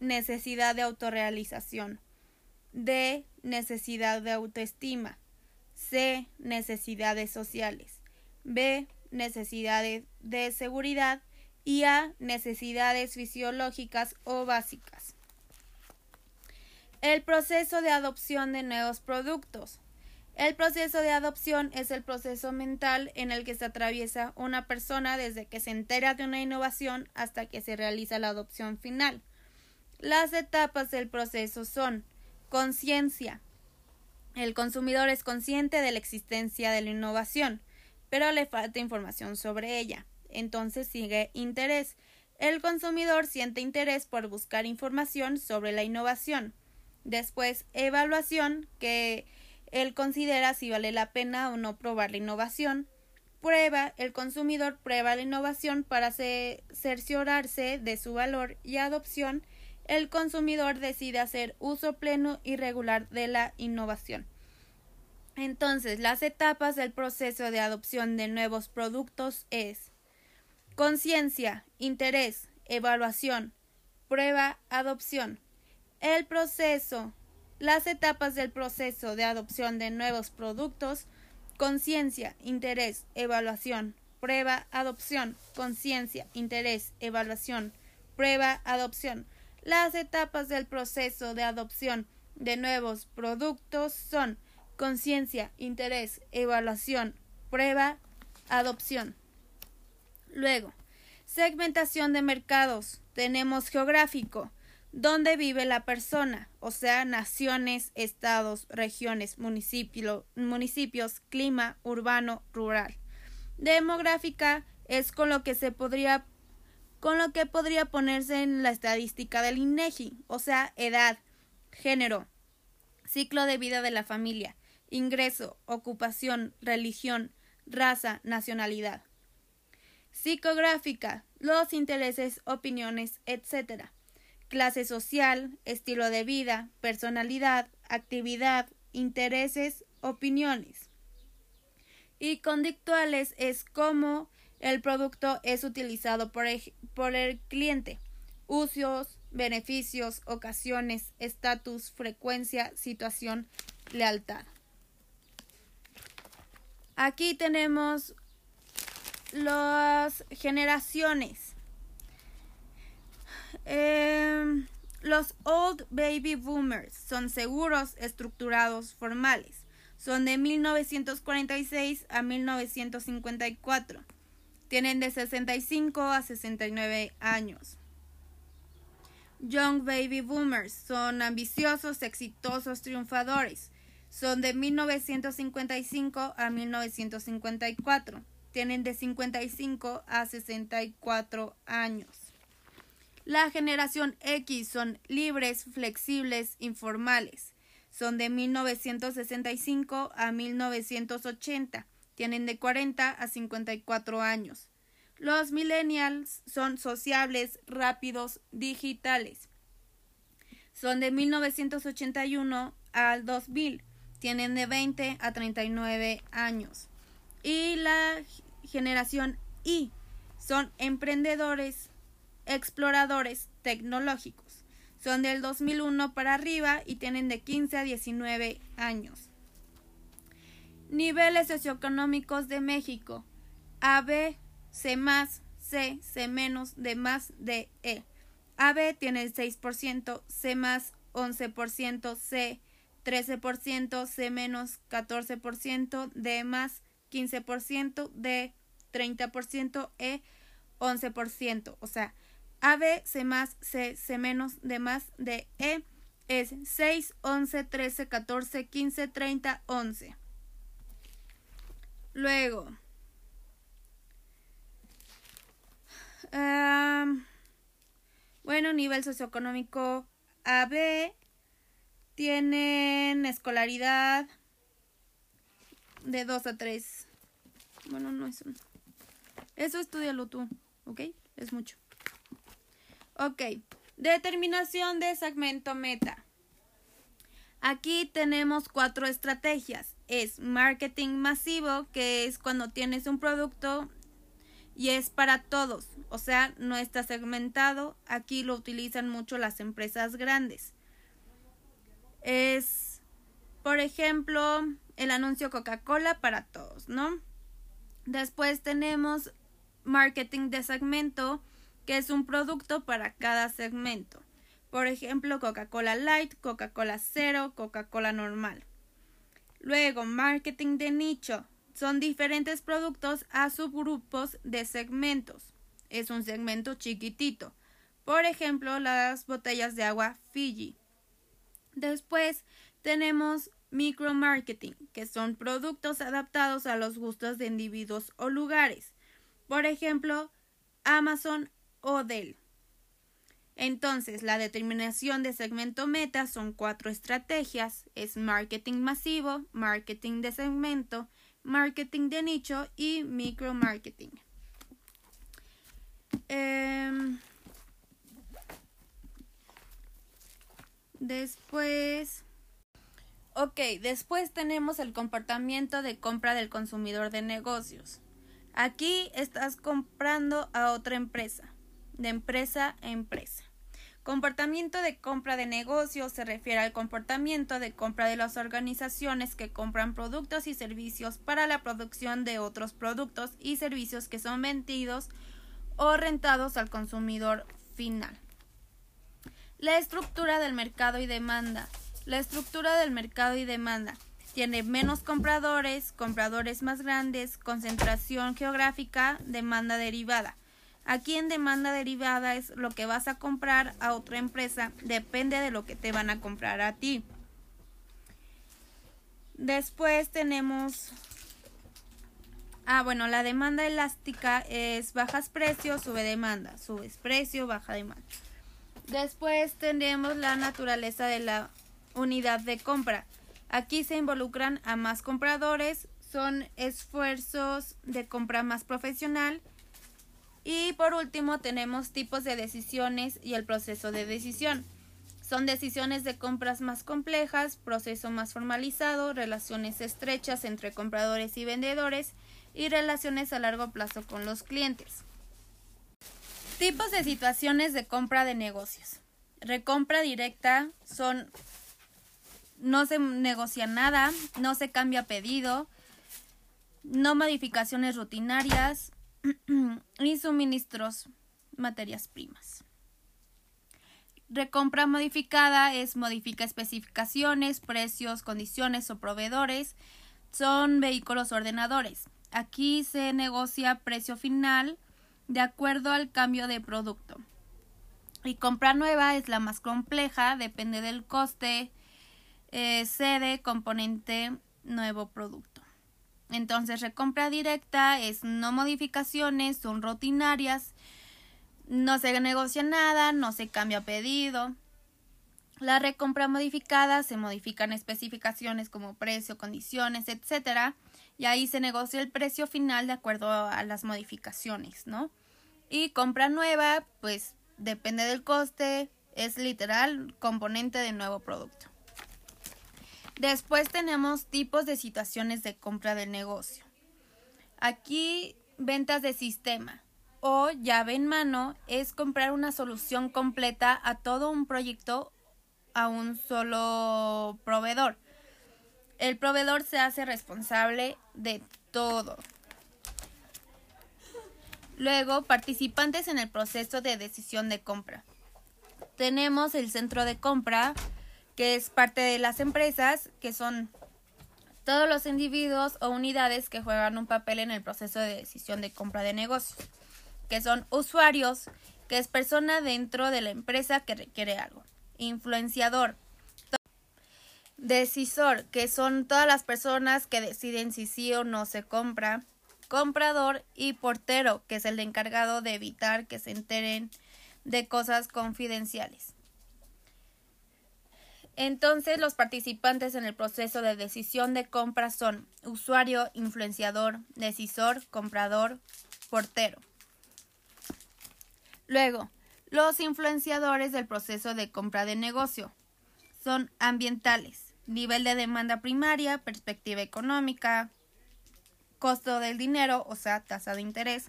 necesidad de autorrealización. D, necesidad de autoestima. C, necesidades sociales. B, necesidades de seguridad. Y A, necesidades fisiológicas o básicas. El proceso de adopción de nuevos productos. El proceso de adopción es el proceso mental en el que se atraviesa una persona desde que se entera de una innovación hasta que se realiza la adopción final. Las etapas del proceso son conciencia. El consumidor es consciente de la existencia de la innovación, pero le falta información sobre ella. Entonces sigue interés. El consumidor siente interés por buscar información sobre la innovación. Después, evaluación, que él considera si vale la pena o no probar la innovación. Prueba, el consumidor prueba la innovación para cerciorarse de su valor y adopción. El consumidor decide hacer uso pleno y regular de la innovación. Entonces, las etapas del proceso de adopción de nuevos productos es conciencia, interés, evaluación, prueba, adopción. El proceso, las etapas del proceso de adopción de nuevos productos conciencia, interés, evaluación, prueba, adopción, conciencia, interés, evaluación, prueba, adopción. Las etapas del proceso de adopción de nuevos productos son conciencia, interés, evaluación, prueba, adopción. Luego, segmentación de mercados. Tenemos geográfico, dónde vive la persona, o sea, naciones, estados, regiones, municipios, clima, urbano, rural. Demográfica es con lo que se podría con lo que podría ponerse en la estadística del INEGI, o sea, edad, género, ciclo de vida de la familia, ingreso, ocupación, religión, raza, nacionalidad. Psicográfica, los intereses, opiniones, etc clase social, estilo de vida, personalidad, actividad, intereses, opiniones. Y conductuales es cómo el producto es utilizado por el, por el cliente, usos, beneficios, ocasiones, estatus, frecuencia, situación, lealtad. Aquí tenemos las generaciones. Em, los Old Baby Boomers son seguros, estructurados, formales. Son de 1946 a 1954. Tienen de 65 a 69 años. Young Baby Boomers son ambiciosos, exitosos, triunfadores. Son de 1955 a 1954. Tienen de 55 a 64 años. La generación X son libres, flexibles, informales. Son de 1965 a 1980. Tienen de 40 a 54 años. Los millennials son sociables, rápidos, digitales. Son de 1981 al 2000. Tienen de 20 a 39 años. Y la generación Y son emprendedores, exploradores tecnológicos. Son del 2001 para arriba y tienen de 15 a 19 años. Niveles socioeconómicos de México. AB, C más, C, C menos, D más, D, E. AB tiene el 6%, C más 11%, C 13%, C menos 14%, D más 15%, D 30%, E 11%. O sea, AB, C más, C, C menos, D más, D, E es 6, 11, 13, 14, 15, 30, 11. Luego, bueno, nivel socioeconómico AB tienen escolaridad de 2 a 3. Bueno, no es un... Eso estudialo tú, ¿ok? Es mucho. Ok, determinación de segmento meta. Aquí tenemos cuatro estrategias. Es marketing masivo, que es cuando tienes un producto y es para todos, o sea, no está segmentado. Aquí lo utilizan mucho las empresas grandes. Es, por ejemplo, el anuncio Coca-Cola para todos, ¿no? Después tenemos marketing de segmento, que es un producto para cada segmento. Por ejemplo, Coca-Cola Light, Coca-Cola Cero, Coca-Cola normal. Luego, marketing de nicho. Son diferentes productos a subgrupos de segmentos. Es un segmento chiquitito. Por ejemplo, las botellas de agua Fiji. Después tenemos micromarketing, que son productos adaptados a los gustos de individuos o lugares. Por ejemplo, Amazon del. Entonces, la determinación de segmento meta son cuatro estrategias. Es marketing masivo, marketing de segmento, marketing de nicho y micromarketing. Em, después... Ok, después tenemos el comportamiento de compra del consumidor de negocios. Aquí estás comprando a otra empresa, de empresa a empresa. Comportamiento de compra de negocios se refiere al comportamiento de compra de las organizaciones que compran productos y servicios para la producción de otros productos y servicios que son vendidos o rentados al consumidor final. La estructura del mercado y demanda. La estructura del mercado y demanda tiene menos compradores, compradores más grandes, concentración geográfica, demanda derivada. Aquí en demanda derivada es lo que vas a comprar a otra empresa, depende de lo que te van a comprar a ti. Después tenemos Ah, bueno, la demanda elástica es bajas precios, sube demanda, subes precio, baja demanda. Después tenemos la naturaleza de la unidad de compra. Aquí se involucran a más compradores, son esfuerzos de compra más profesional y por último tenemos tipos de decisiones y el proceso de decisión. Son decisiones de compras más complejas, proceso más formalizado, relaciones estrechas entre compradores y vendedores y relaciones a largo plazo con los clientes. Tipos de situaciones de compra de negocios. Recompra directa son no se negocia nada, no se cambia pedido, no modificaciones rutinarias, y suministros materias primas. Recompra modificada es modifica especificaciones, precios, condiciones o proveedores. Son vehículos ordenadores. Aquí se negocia precio final de acuerdo al cambio de producto. Y compra nueva es la más compleja, depende del coste, eh, sede, componente, nuevo producto. Entonces, recompra directa es no modificaciones, son rutinarias, no se negocia nada, no se cambia pedido. La recompra modificada se modifican especificaciones como precio, condiciones, etcétera, y ahí se negocia el precio final de acuerdo a las modificaciones, ¿no? Y compra nueva, pues depende del coste, es literal componente de nuevo producto. Después tenemos tipos de situaciones de compra del negocio. Aquí ventas de sistema o llave en mano es comprar una solución completa a todo un proyecto a un solo proveedor. El proveedor se hace responsable de todo. Luego, participantes en el proceso de decisión de compra. Tenemos el centro de compra, que es parte de las empresas, que son todos los individuos o unidades que juegan un papel en el proceso de decisión de compra de negocios, que son usuarios, que es persona dentro de la empresa que requiere algo, influenciador, decisor, que son todas las personas que deciden si sí o no se compra, comprador y portero, que es el encargado de evitar que se enteren de cosas confidenciales. Entonces, los participantes en el proceso de decisión de compra son usuario, influenciador, decisor, comprador, portero. Luego, los influenciadores del proceso de compra de negocio son ambientales, nivel de demanda primaria, perspectiva económica, costo del dinero, o sea, tasa de interés,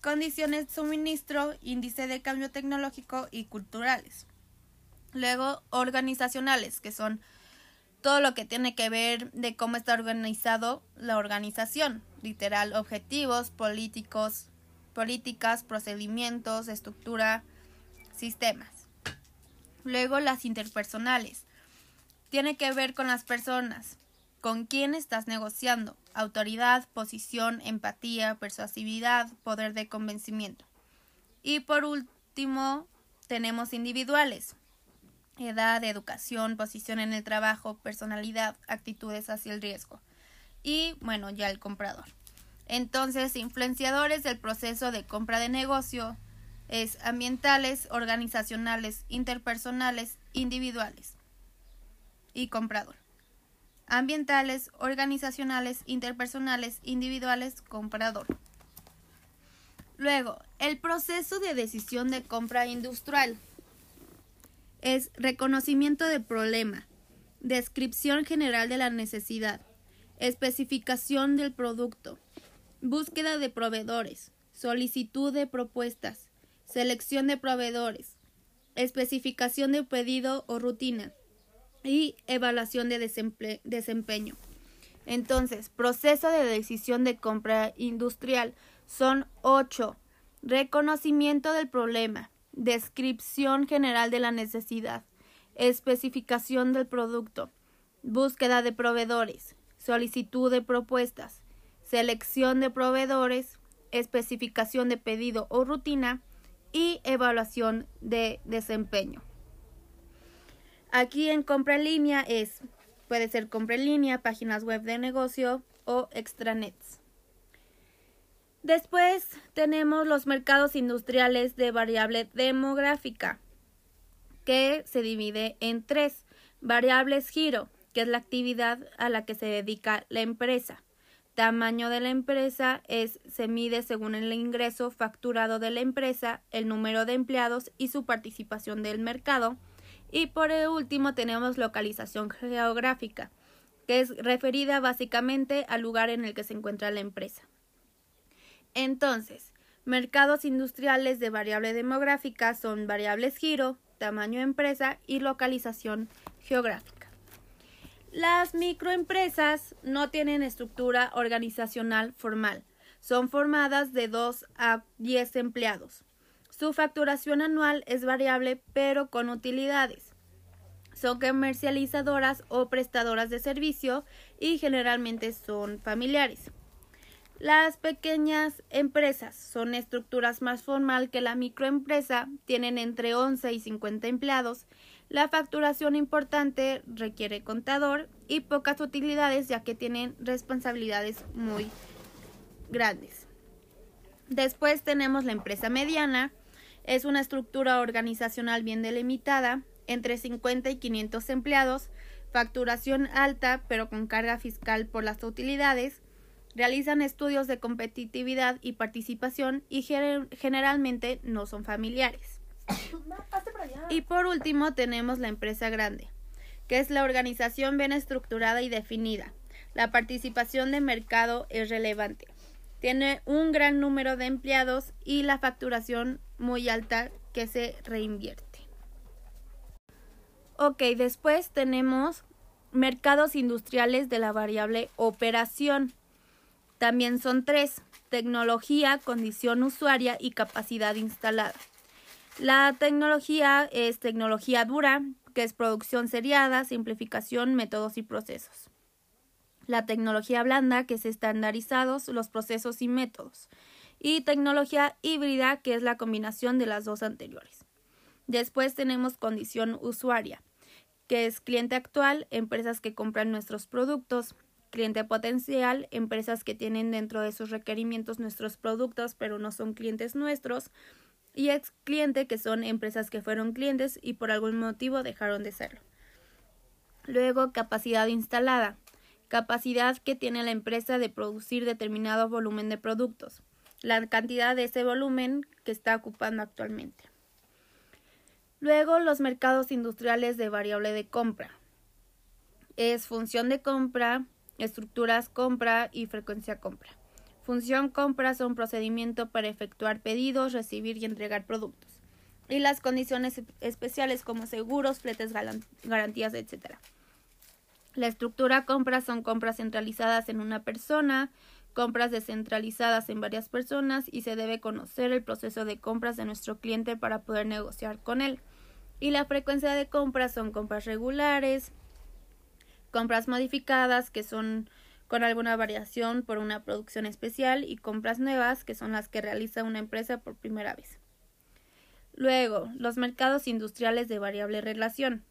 condiciones de suministro, índice de cambio tecnológico y culturales. Luego, organizacionales, que son todo lo que tiene que ver de cómo está organizado la organización, literal, objetivos, políticos, políticas, procedimientos, estructura, sistemas. Luego, las interpersonales. Tiene que ver con las personas, con quién estás negociando, autoridad, posición, empatía, persuasividad, poder de convencimiento. Y por último, tenemos individuales, edad, educación, posición en el trabajo, personalidad, actitudes hacia el riesgo. Y bueno, ya el comprador. Entonces, influenciadores del proceso de compra de negocio es ambientales, organizacionales, interpersonales, individuales y comprador. Ambientales, organizacionales, interpersonales, individuales, comprador. Luego, el proceso de decisión de compra industrial es reconocimiento de problema, descripción general de la necesidad, especificación del producto, búsqueda de proveedores, solicitud de propuestas, selección de proveedores, especificación de pedido o rutina y evaluación de desempeño. Entonces, proceso de decisión de compra industrial son ocho. Reconocimiento del problema, descripción general de la necesidad, especificación del producto, búsqueda de proveedores, solicitud de propuestas, selección de proveedores, especificación de pedido o rutina y evaluación de desempeño. Aquí en compra en línea es, puede ser compra en línea, páginas web de negocio o extranets. Después tenemos los mercados industriales de variable demográfica, que se divide en tres. Variables giro, que es la actividad a la que se dedica la empresa. Tamaño de la empresa es, se mide según el ingreso facturado de la empresa, el número de empleados y su participación del mercado. Y por último tenemos localización geográfica, que es referida básicamente al lugar en el que se encuentra la empresa. Entonces, mercados industriales de variable demográfica son variables giro, tamaño empresa y localización geográfica. Las microempresas no tienen estructura organizacional formal. Son formadas de 2 a 10 empleados. Su facturación anual es variable pero con utilidades. Son comercializadoras o prestadoras de servicio y generalmente son familiares. Las pequeñas empresas son estructuras más formal que la microempresa, tienen entre 11 y 50 empleados. La facturación importante requiere contador y pocas utilidades ya que tienen responsabilidades muy grandes. Después tenemos la empresa mediana. Es una estructura organizacional bien delimitada, entre 50 y 500 empleados, facturación alta pero con carga fiscal por las utilidades Realizan estudios de competitividad y participación y generalmente no son familiares. Y por último tenemos la empresa grande, que es la organización bien estructurada y definida. La participación de mercado es relevante. Tiene un gran número de empleados y la facturación muy alta que se reinvierte. Ok, después tenemos mercados industriales de la variable operación. También son tres, tecnología, condición usuaria y capacidad instalada. La tecnología es tecnología dura, que es producción seriada, simplificación, métodos y procesos. La tecnología blanda, que es estandarizados los procesos y métodos. Y tecnología híbrida, que es la combinación de las dos anteriores. Después tenemos condición usuaria, que es cliente actual, empresas que compran nuestros productos, cliente potencial, empresas que tienen dentro de sus requerimientos nuestros productos pero no son clientes nuestros y ex cliente que son empresas que fueron clientes y por algún motivo dejaron de serlo. Luego, capacidad instalada. Capacidad que tiene la empresa de producir determinado volumen de productos. La cantidad de ese volumen que está ocupando actualmente. Luego, los mercados industriales de variable de compra. Es función de compra, estructuras compra y frecuencia compra. Función compra son procedimiento para efectuar pedidos, recibir y entregar productos. Y las condiciones especiales como seguros, fletes, garantías, etc. La estructura compra son compras centralizadas en una persona, compras descentralizadas en varias personas y se debe conocer el proceso de compras de nuestro cliente para poder negociar con él. Y la frecuencia de compras son compras regulares, compras modificadas que son con alguna variación por una producción especial y compras nuevas que son las que realiza una empresa por primera vez. Luego, los mercados industriales de variable relación.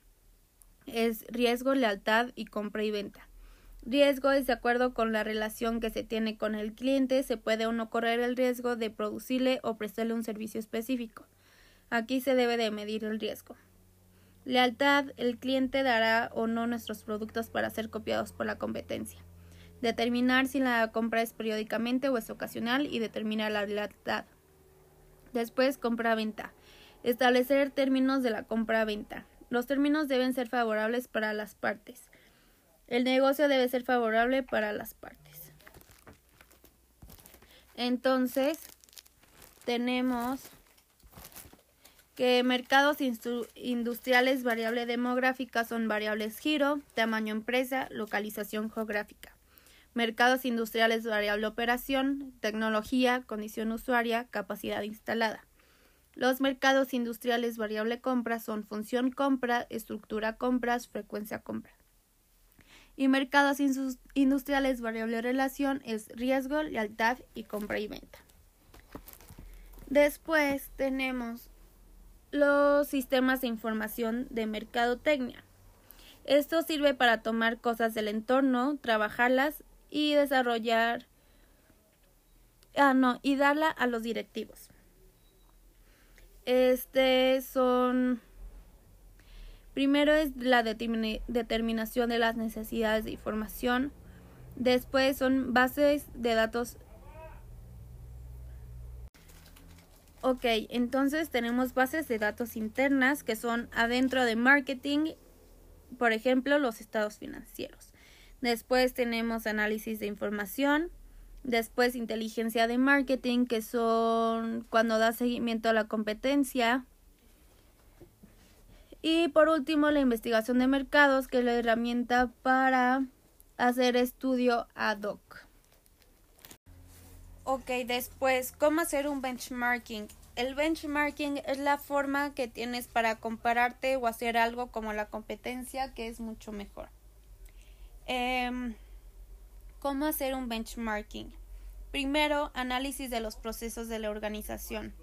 Es riesgo, lealtad y compra y venta. Riesgo es de acuerdo con la relación que se tiene con el cliente, se puede o no correr el riesgo de producirle o prestarle un servicio específico. Aquí se debe de medir el riesgo. Lealtad, el cliente dará o no nuestros productos para ser copiados por la competencia. Determinar si la compra es periódicamente o es ocasional y determinar la lealtad. Después, compra-venta. Establecer términos de la compra-venta. Los términos deben ser favorables para las partes. El negocio debe ser favorable para las partes. Entonces, tenemos que mercados industriales, variable demográfica son variables giro, tamaño empresa, localización geográfica. Mercados industriales, variable operación, tecnología, condición usuaria, capacidad instalada. Los mercados industriales variable compra son función compra, estructura compras, frecuencia compra. Y mercados industriales variable relación es riesgo, lealtad y compra y venta. Después tenemos los sistemas de información de mercadotecnia. Esto sirve para tomar cosas del entorno, trabajarlas y desarrollar ah no, y darla a los directivos. Este son primero es la determinación de las necesidades de información, después son bases de datos Ok, entonces tenemos bases de datos internas que son adentro de marketing, por ejemplo, los estados financieros. Después tenemos análisis de información, después inteligencia de marketing, que son cuando da seguimiento a la competencia. Y por último, la investigación de mercados, que es la herramienta para hacer estudio ad hoc. Ok, después, ¿cómo hacer un benchmarking? El benchmarking es la forma que tienes para compararte o hacer algo como la competencia que es mucho mejor. Em, ¿Cómo hacer un benchmarking? Primero, análisis de los procesos de la organización.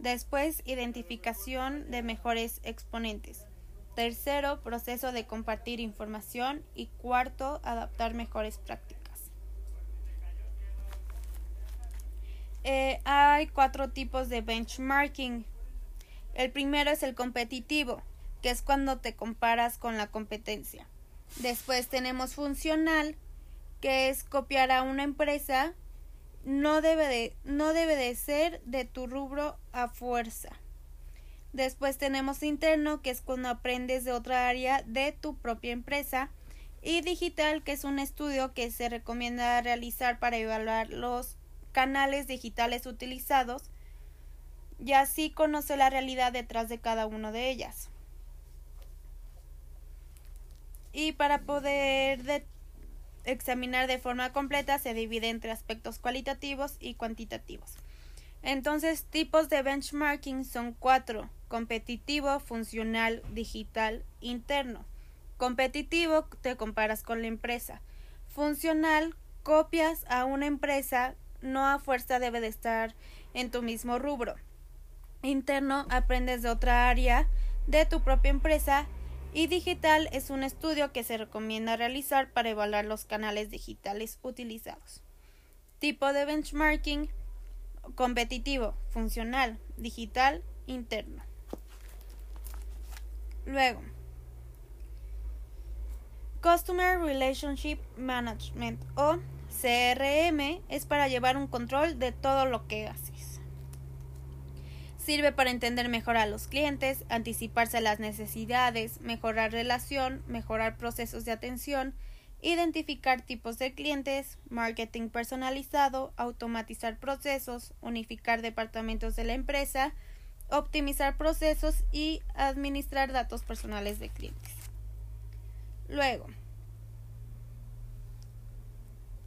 Después, identificación de mejores exponentes. Tercero, proceso de compartir información. Y cuarto, adaptar mejores prácticas. Eh, hay cuatro tipos de benchmarking. El primero es el competitivo, que es cuando te comparas con la competencia. Después tenemos funcional, que es copiar a una empresa. No debe de, no debe de ser de tu rubro a fuerza. Después tenemos interno, que es cuando aprendes de otra área de tu propia empresa. Y digital, que es un estudio que se recomienda realizar para evaluar los canales digitales utilizados y así conoce la realidad detrás de cada una de ellas. Y para poder examinar de forma completa se divide entre aspectos cualitativos y cuantitativos. Entonces, tipos de benchmarking son cuatro: competitivo, funcional, digital, interno. Competitivo, te comparas con la empresa. Funcional, copias a una empresa no a fuerza debe de estar en tu mismo rubro. Interno, aprendes de otra área de tu propia empresa y digital es un estudio que se recomienda realizar para evaluar los canales digitales utilizados. Tipo de benchmarking competitivo, funcional, digital, interno. Luego, Customer Relationship Management o CRM es para llevar un control de todo lo que haces. Sirve para entender mejor a los clientes, anticiparse a las necesidades, mejorar relación, mejorar procesos de atención, identificar tipos de clientes, marketing personalizado, automatizar procesos, unificar departamentos de la empresa, optimizar procesos y administrar datos personales de clientes. Luego,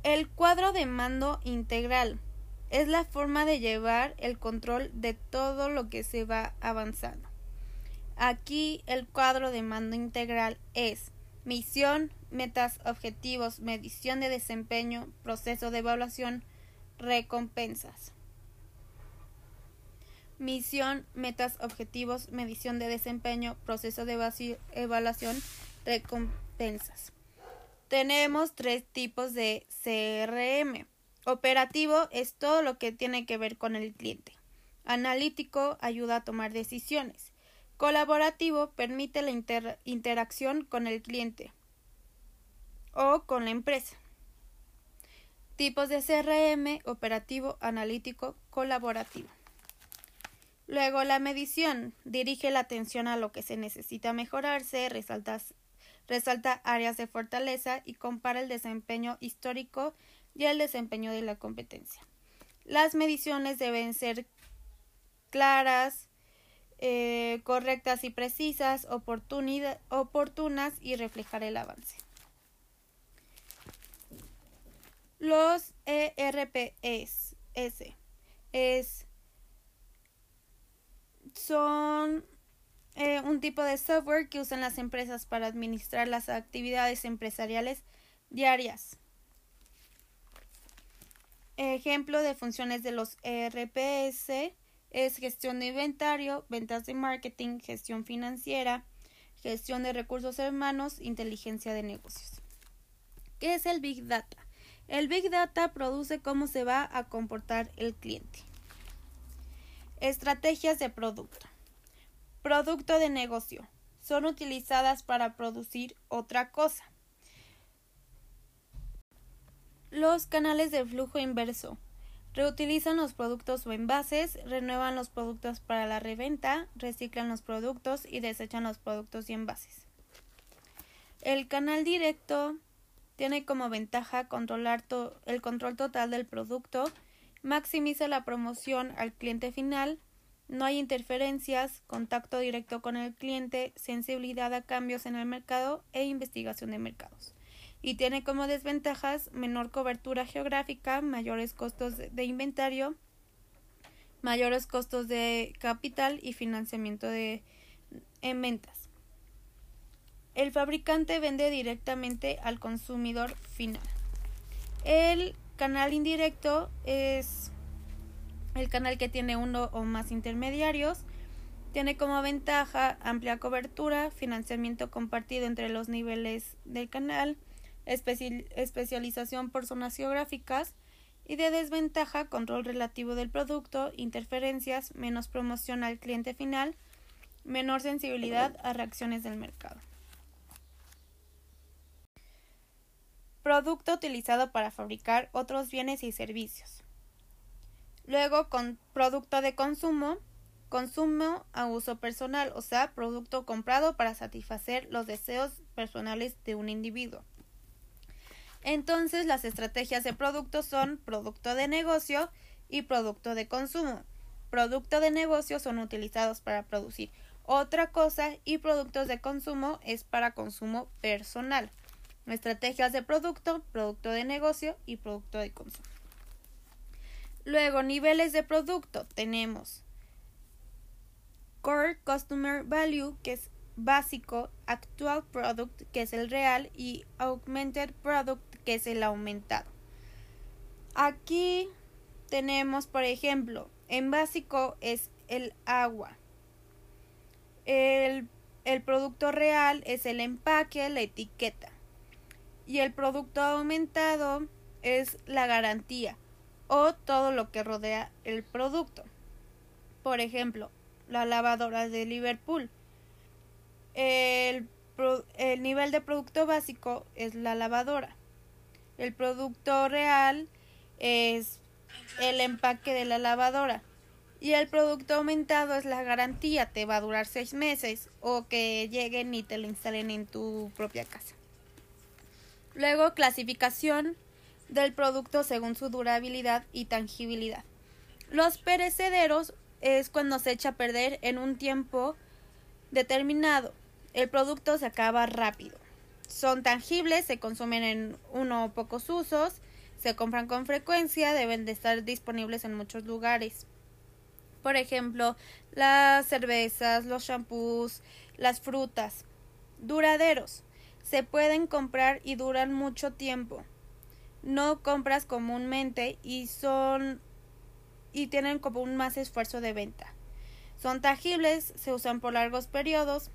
el cuadro de mando integral es la forma de llevar el control de todo lo que se va avanzando. Aquí el cuadro de mando integral es misión, metas, objetivos, medición de desempeño, proceso de evaluación, recompensas. Misión, metas, objetivos, medición de desempeño, proceso de evaluación, recompensas. Tenemos tres tipos de CRM. Operativo es todo lo que tiene que ver con el cliente. Analítico ayuda a tomar decisiones. Colaborativo permite la interacción con el cliente o con la empresa. Tipos de CRM, operativo, analítico, colaborativo. Luego la medición dirige la atención a lo que se necesita mejorarse, resalta, resalta áreas de fortaleza y compara el desempeño histórico y el desempeño de la competencia. Las mediciones deben ser claras, eh, correctas y precisas, oportunas y reflejar el avance. Los ERPS es, son eh, un tipo de software que usan las empresas para administrar las actividades empresariales diarias. Ejemplo de funciones de los ERPS es gestión de inventario, ventas de marketing, gestión financiera, gestión de recursos humanos, inteligencia de negocios. ¿Qué es el Big Data? El Big Data produce cómo se va a comportar el cliente. Estrategias de producto. Producto de negocio. Son utilizadas para producir otra cosa. Los canales de flujo inverso. Reutilizan los productos o envases, renuevan los productos para la reventa, reciclan los productos y desechan los productos y envases. El canal directo tiene como ventaja controlar el control total del producto, maximiza la promoción al cliente final, no hay interferencias, contacto directo con el cliente, sensibilidad a cambios en el mercado e investigación de mercados. Y tiene como desventajas menor cobertura geográfica, mayores costos de inventario, mayores costos de capital y financiamiento de en ventas. El fabricante vende directamente al consumidor final. El canal indirecto es el canal que tiene uno o más intermediarios. Tiene como ventaja amplia cobertura, financiamiento compartido entre los niveles del canal, especialización por zonas geográficas y de desventaja control relativo del producto, interferencias, menos promoción al cliente final, menor sensibilidad a reacciones del mercado. producto utilizado para fabricar otros bienes y servicios. Luego, con producto de consumo, consumo a uso personal, o sea, producto comprado para satisfacer los deseos personales de un individuo. Entonces, las estrategias de producto son producto de negocio y producto de consumo. Producto de negocio son utilizados para producir otra cosa y productos de consumo es para consumo personal estrategias de producto, producto de negocio y producto de consumo. Luego, niveles de producto. Tenemos Core Customer Value, que es básico, Actual Product, que es el real, y Augmented Product, que es el aumentado. Aquí tenemos, por ejemplo, en básico es el agua. El, el producto real es el empaque, la etiqueta y el producto aumentado es la garantía o todo lo que rodea el producto. Por ejemplo, la lavadora de Liverpool. El, el, nivel de producto básico es la lavadora. El producto real es el empaque de la lavadora. Y el producto aumentado es la garantía, te va a durar seis meses o que lleguen y te lo instalen en tu propia casa. Luego, clasificación del producto según su durabilidad y tangibilidad. Los perecederos es cuando se echa a perder en un tiempo determinado. El producto se acaba rápido. Son tangibles, se consumen en uno o pocos usos, se compran con frecuencia, deben de estar disponibles en muchos lugares. Por ejemplo, las cervezas, los shampoos, las frutas. Duraderos se pueden comprar y duran mucho tiempo. No compras comúnmente y son y tienen como un más esfuerzo de venta. Son tangibles, se usan por largos periodos,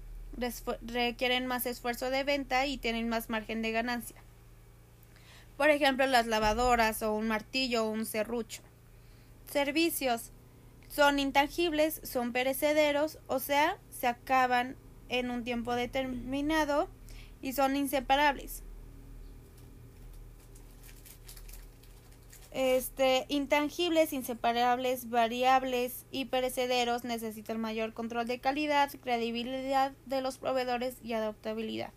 requieren más esfuerzo de venta y tienen más margen de ganancia. Por ejemplo, las lavadoras o un martillo o un serrucho. Servicios son intangibles, son perecederos, o sea, se acaban en un tiempo determinado y son inseparables. Este, intangibles, inseparables, variables y perecederos necesitan mayor control de calidad, credibilidad de los proveedores y adaptabilidad.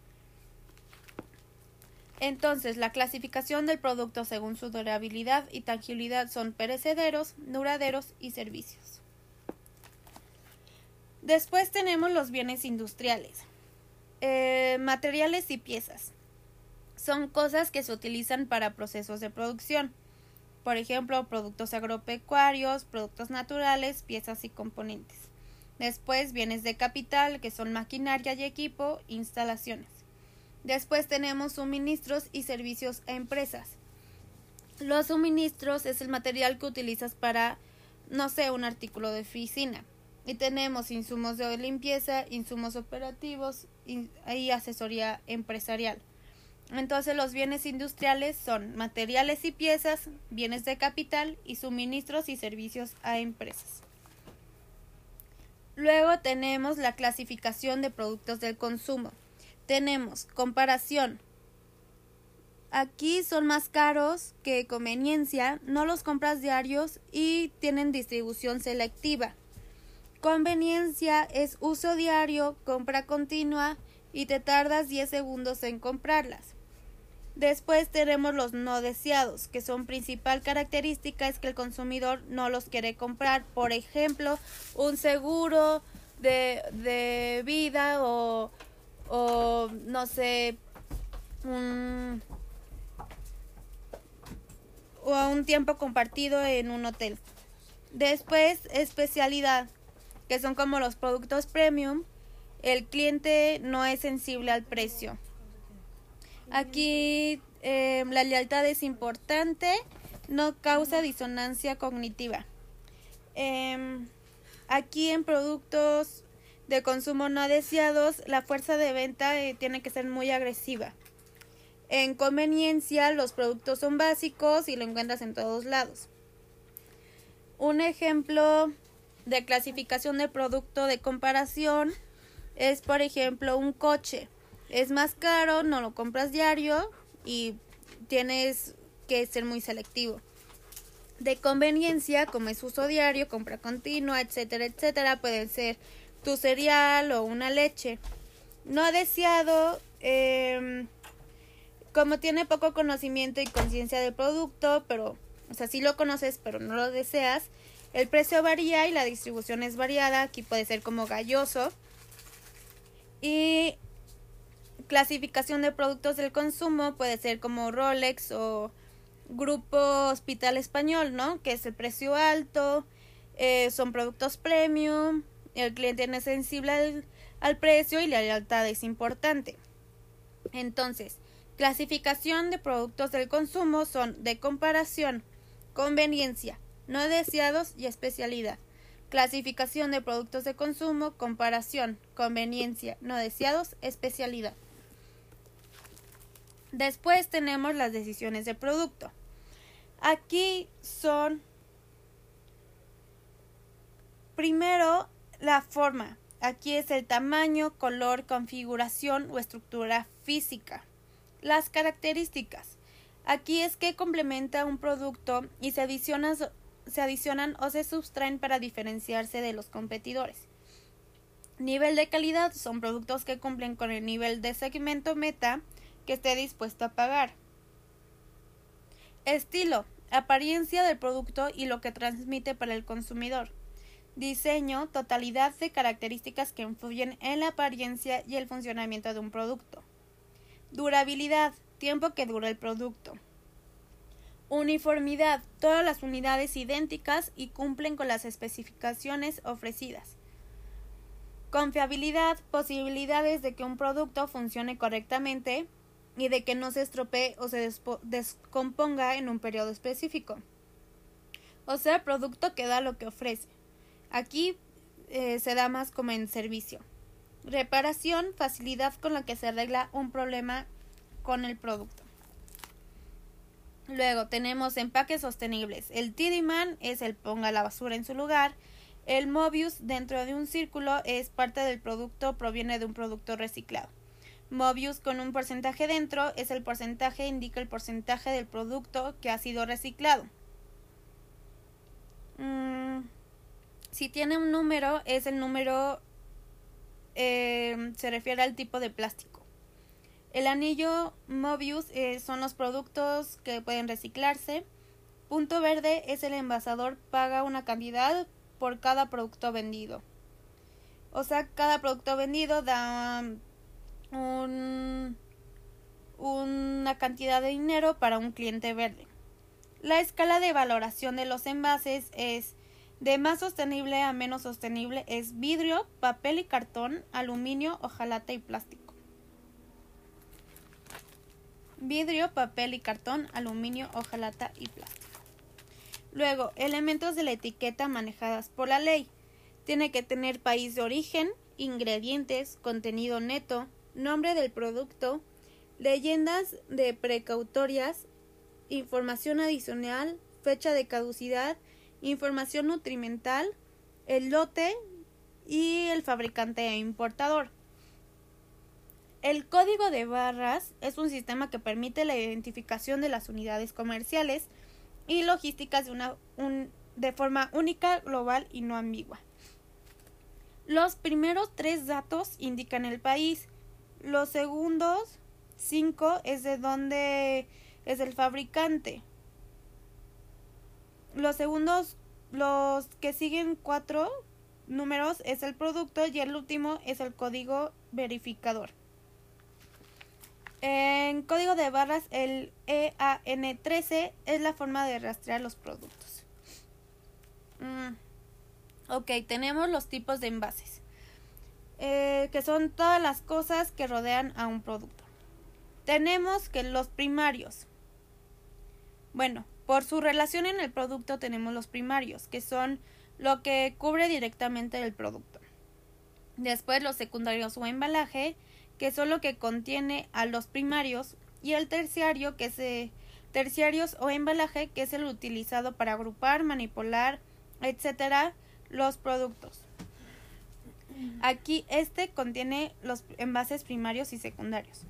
Entonces, la clasificación del producto según su durabilidad y tangibilidad son perecederos, duraderos y servicios. Después tenemos los bienes industriales. Eh, materiales y piezas. Son cosas que se utilizan para procesos de producción por ejemplo, productos agropecuarios, productos naturales, piezas y componentes. Después, bienes de capital, que son maquinaria y equipo, instalaciones. Después tenemos suministros y servicios a empresas. Los suministros es el material que utilizas para, no sé, un artículo de oficina. Y tenemos insumos de limpieza, insumos operativos y asesoría empresarial. Entonces los bienes industriales son materiales y piezas, bienes de capital y suministros y servicios a empresas. Luego tenemos la clasificación de productos del consumo. Tenemos comparación. Aquí son más caros que conveniencia, no los compras diarios y tienen distribución selectiva. Conveniencia es uso diario, compra continua y te tardas 10 segundos en comprarlas. Después tenemos los no deseados, que son principal característica es que el consumidor no los quiere comprar. Por ejemplo, un seguro de, vida o, o, no sé, un, o un tiempo compartido en un hotel. Después, especialidad, que son como los productos premium. El cliente no es sensible al precio. Aquí em, la lealtad es importante, no causa disonancia cognitiva. Em, aquí en productos de consumo no deseados, la fuerza de venta eh, tiene que ser muy agresiva. En conveniencia, los productos son básicos y lo encuentras en todos lados. Un ejemplo de clasificación de producto de comparación es, por ejemplo, un coche es más caro, no lo compras diario y tienes que ser muy selectivo. De conveniencia, como es uso diario, compra continua, etcétera, etcétera, puede ser tu cereal o una leche. No deseado, em, como tiene poco conocimiento y conciencia del producto, pero, o sea, sí lo conoces, pero no lo deseas, el precio varía y la distribución es variada. Aquí puede ser como galloso. Y clasificación de productos del consumo puede ser como Rolex o Grupo Hospital Español, ¿no? Que es el precio alto, eh, son productos premium, el cliente es sensible al, al precio y la lealtad es importante. Entonces, clasificación de productos del consumo son de comparación, conveniencia, no deseados y especialidad. Clasificación de productos de consumo, comparación, conveniencia, no deseados, especialidad. Después tenemos las decisiones de producto. Aquí son primero la forma. Aquí es el tamaño, color, configuración o estructura física. Las características. Aquí es que complementa un producto y se adicionan, se adicionan o se sustraen para diferenciarse de los competidores. Nivel de calidad son productos que cumplen con el nivel de segmento meta que esté dispuesto a pagar. Estilo, apariencia del producto y lo que transmite para el consumidor. Diseño, totalidad de características que influyen en la apariencia y el funcionamiento de un producto. Durabilidad, tiempo que dura el producto. Uniformidad, todas las unidades idénticas y cumplen con las especificaciones ofrecidas. Confiabilidad, posibilidades de que un producto funcione correctamente, y de que no se estropee o se descomponga en un periodo específico. O sea, producto que da lo que ofrece. Aquí eh, se da más como en servicio. Reparación, facilidad con la que se arregla un problema con el producto. Luego tenemos empaques sostenibles. El Tidyman es el ponga la basura en su lugar. El Mobius dentro de un círculo es parte del producto, proviene de un producto reciclado. Mobius con un porcentaje dentro es el porcentaje, indica el porcentaje del producto que ha sido reciclado. Mm, si tiene un número, es el número, eh, se refiere al tipo de plástico. El anillo Mobius eh, son los productos que pueden reciclarse. Punto verde es el envasador, paga una cantidad por cada producto vendido. O sea, cada producto vendido da un, una cantidad de dinero para un cliente verde. La escala de valoración de los envases es de más sostenible a menos sostenible es vidrio, papel y cartón, aluminio, hojalata y plástico vidrio, papel y cartón, aluminio, hojalata y plástico. Luego, elementos de la etiqueta manejadas por la ley. Tiene que tener país de origen, ingredientes, contenido neto, nombre del producto, leyendas de precautorias, información adicional, fecha de caducidad, información nutrimental, el lote y el fabricante e importador. El código de barras es un sistema que permite la identificación de las unidades comerciales y logísticas de, una, de forma única, global y no ambigua. Los primeros tres datos indican el país. Los segundos cinco es de dónde es el fabricante. Los segundos, los que siguen cuatro números es el producto y el último es el código verificador. En código de barras, el EAN13 es la forma de rastrear los productos. Mm, ok, tenemos los tipos de envases, eh, que son todas las cosas que rodean a un producto. Tenemos que los primarios. Bueno, por su relación en el producto tenemos los primarios, que son lo que cubre directamente el producto. Después los secundarios o embalaje, que son lo que contiene a los primarios, y el terciario, que es eh, terciarios o embalaje, que es el utilizado para agrupar, manipular, etcétera, los productos. Aquí este contiene los envases primarios y secundarios.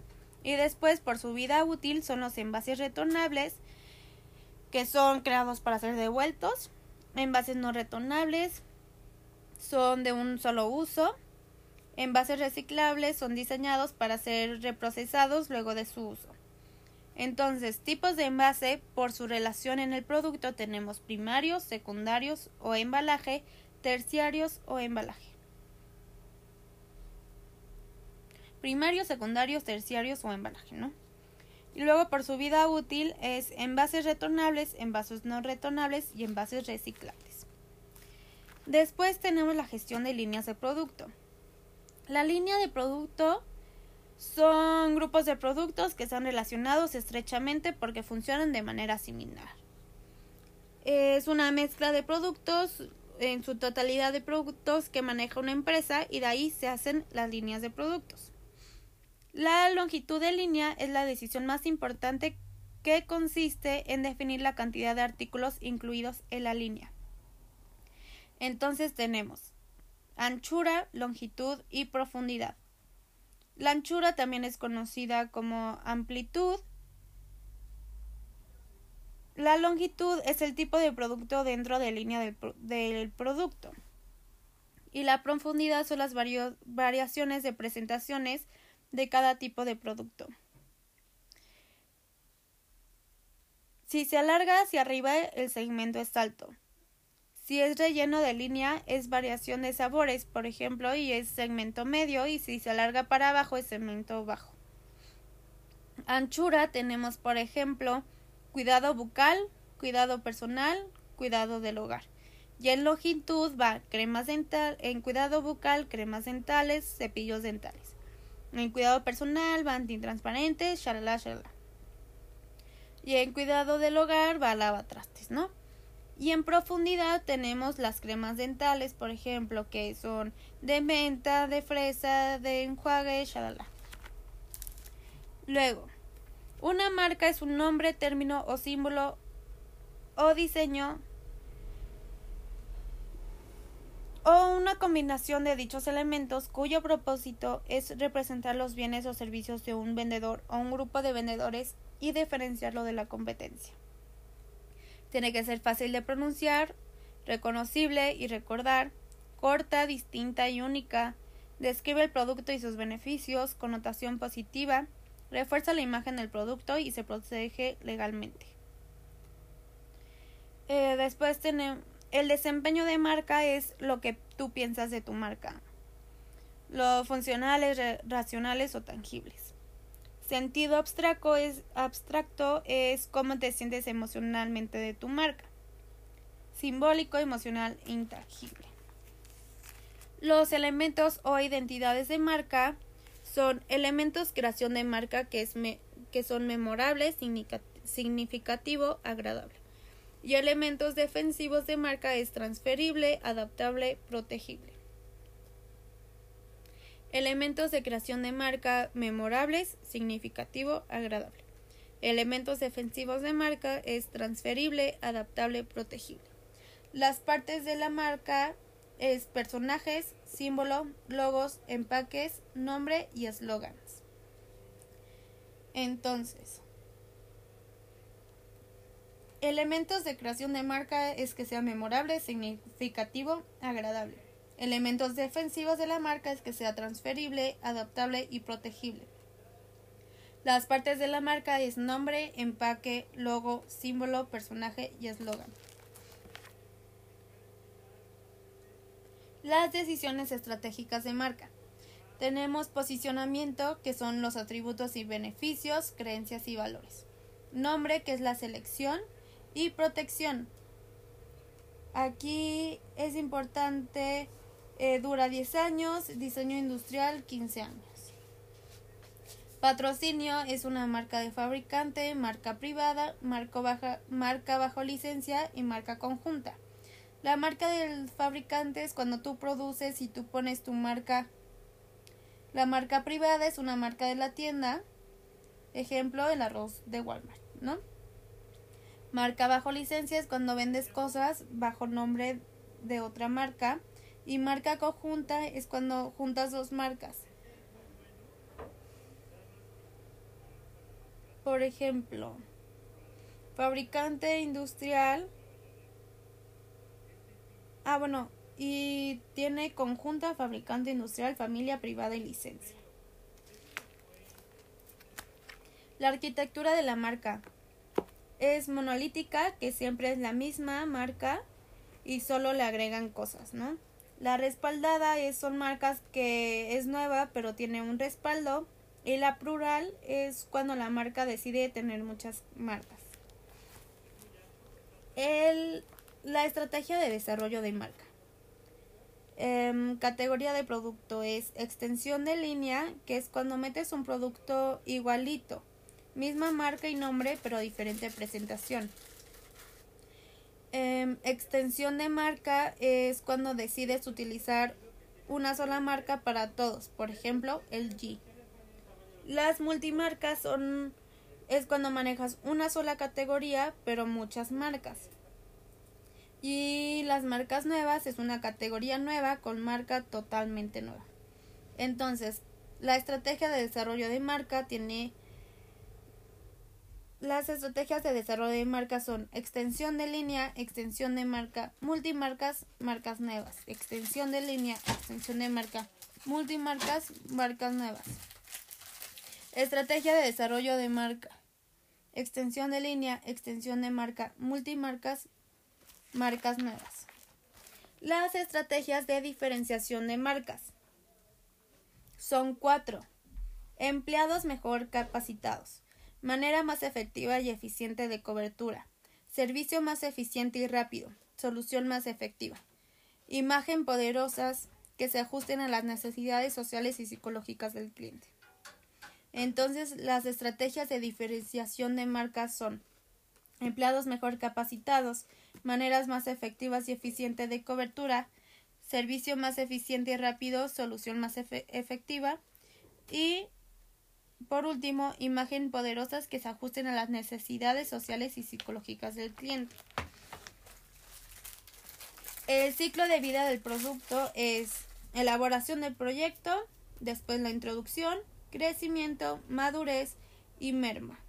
Y después, por su vida útil, son los envases retornables, que son creados para ser devueltos. Envases no retornables son de un solo uso. Envases reciclables son diseñados para ser reprocesados luego de su uso. Entonces, tipos de envase, por su relación en el producto, tenemos primarios, secundarios o embalaje, terciarios o embalaje. Primarios, secundarios, terciarios o embalaje, ¿no? Y luego por su vida útil es envases retornables, envases no retornables y envases reciclables. Después tenemos la gestión de líneas de producto. La línea de producto son grupos de productos que están relacionados estrechamente porque funcionan de manera similar. Es una mezcla de productos, en su totalidad de productos que maneja una empresa y de ahí se hacen las líneas de productos. La longitud de línea es la decisión más importante que consiste en definir la cantidad de artículos incluidos en la línea. Entonces tenemos anchura, longitud y profundidad. La anchura también es conocida como amplitud. La longitud es el tipo de producto dentro de línea del, producto. Y la profundidad son las variaciones de presentaciones de cada tipo de producto. Si se alarga hacia arriba, el segmento es alto. Si es relleno de línea, es variación de sabores, por ejemplo, y es segmento medio, y si se alarga para abajo, es segmento bajo. Anchura tenemos, por ejemplo, cuidado bucal, cuidado personal, cuidado del hogar. Y en longitud va cremas dental, en cuidado bucal, cremas dentales, cepillos dentales. En cuidado personal va antitransparentes, shalala, shalala. Y en cuidado del hogar va lavatrastes, ¿no? Y en profundidad tenemos las cremas dentales, por ejemplo, que son de menta, de fresa, de enjuague, shalala. Luego, Una marca es un nombre, término o símbolo o diseño o una combinación de dichos elementos cuyo propósito es representar los bienes o servicios de un vendedor o un grupo de vendedores y diferenciarlo de la competencia. Tiene que ser fácil de pronunciar, reconocible y recordar, corta, distinta y única, describe el producto y sus beneficios, connotación positiva, refuerza la imagen del producto y se protege legalmente. Eh, después tenemos el desempeño de marca es lo que tú piensas de tu marca. Lo funcionales, racionales o tangibles. Sentido abstracto es, abstracto es cómo te sientes emocionalmente de tu marca. Simbólico, emocional, intangible. Los elementos o identidades de marca son elementos creación de marca que, es que son memorables, significativo, agradable y elementos defensivos de marca es transferible, adaptable, protegible. Elementos de creación de marca memorables, significativo, agradable. Elementos defensivos de marca es transferible, adaptable, protegible. Las partes de la marca es personajes, símbolo, logos, empaques, nombre y eslogans. Entonces, Elementos de creación de marca es que sea memorable, significativo, agradable. Elementos defensivos de la marca es que sea transferible, adaptable y protegible. Las partes de la marca es nombre, empaque, logo, símbolo, personaje y eslogan. Las decisiones estratégicas de marca. Tenemos posicionamiento, que son los atributos y beneficios, creencias y valores. Nombre, que es la selección, y protección. Aquí es importante, eh, dura 10 años, diseño industrial 15 años. Patrocinio es una marca de fabricante, marca privada, marca, baja, marca bajo licencia y marca conjunta. La marca del fabricante es cuando tú produces y tú pones tu marca. La marca privada es una marca de la tienda. Ejemplo, el arroz de Walmart, ¿no? Marca bajo licencia es cuando vendes cosas bajo nombre de otra marca. Y marca conjunta es cuando juntas dos marcas. Por ejemplo, fabricante industrial. Ah, bueno, y tiene conjunta fabricante industrial, familia privada y licencia. La arquitectura de la marca es monolítica, que siempre es la misma marca y solo le agregan cosas, ¿no? La respaldada es, son marcas que es nueva pero tiene un respaldo y la plural es cuando la marca decide tener muchas marcas. El, la estrategia de desarrollo de marca. Em, categoría de producto es extensión de línea, que es cuando metes un producto igualito Misma marca y nombre, pero diferente presentación. Em, extensión de marca es cuando decides utilizar una sola marca para todos, por ejemplo, el G. Las multimarcas son es cuando manejas una sola categoría, pero muchas marcas. Y las marcas nuevas es una categoría nueva con marca totalmente nueva. Entonces, la estrategia de desarrollo de marca tiene las estrategias de desarrollo de marca son extensión de línea, extensión de marca, multimarcas, marcas nuevas, extensión de línea, extensión de marca, multimarcas, marcas nuevas. Estrategia de desarrollo de marca, extensión de línea, extensión de marca, multimarcas, marcas nuevas. Las estrategias de diferenciación de marcas son cuatro. Empleados mejor capacitados manera más efectiva y eficiente de cobertura, servicio más eficiente y rápido, solución más efectiva, imagen poderosas que se ajusten a las necesidades sociales y psicológicas del cliente. Entonces, las estrategias de diferenciación de marcas son empleados mejor capacitados, maneras más efectivas y eficientes de cobertura, servicio más eficiente y rápido, solución más efectiva y por último, imagen poderosas que se ajusten a las necesidades sociales y psicológicas del cliente. El ciclo de vida del producto es elaboración del proyecto, después la introducción, crecimiento, madurez y merma.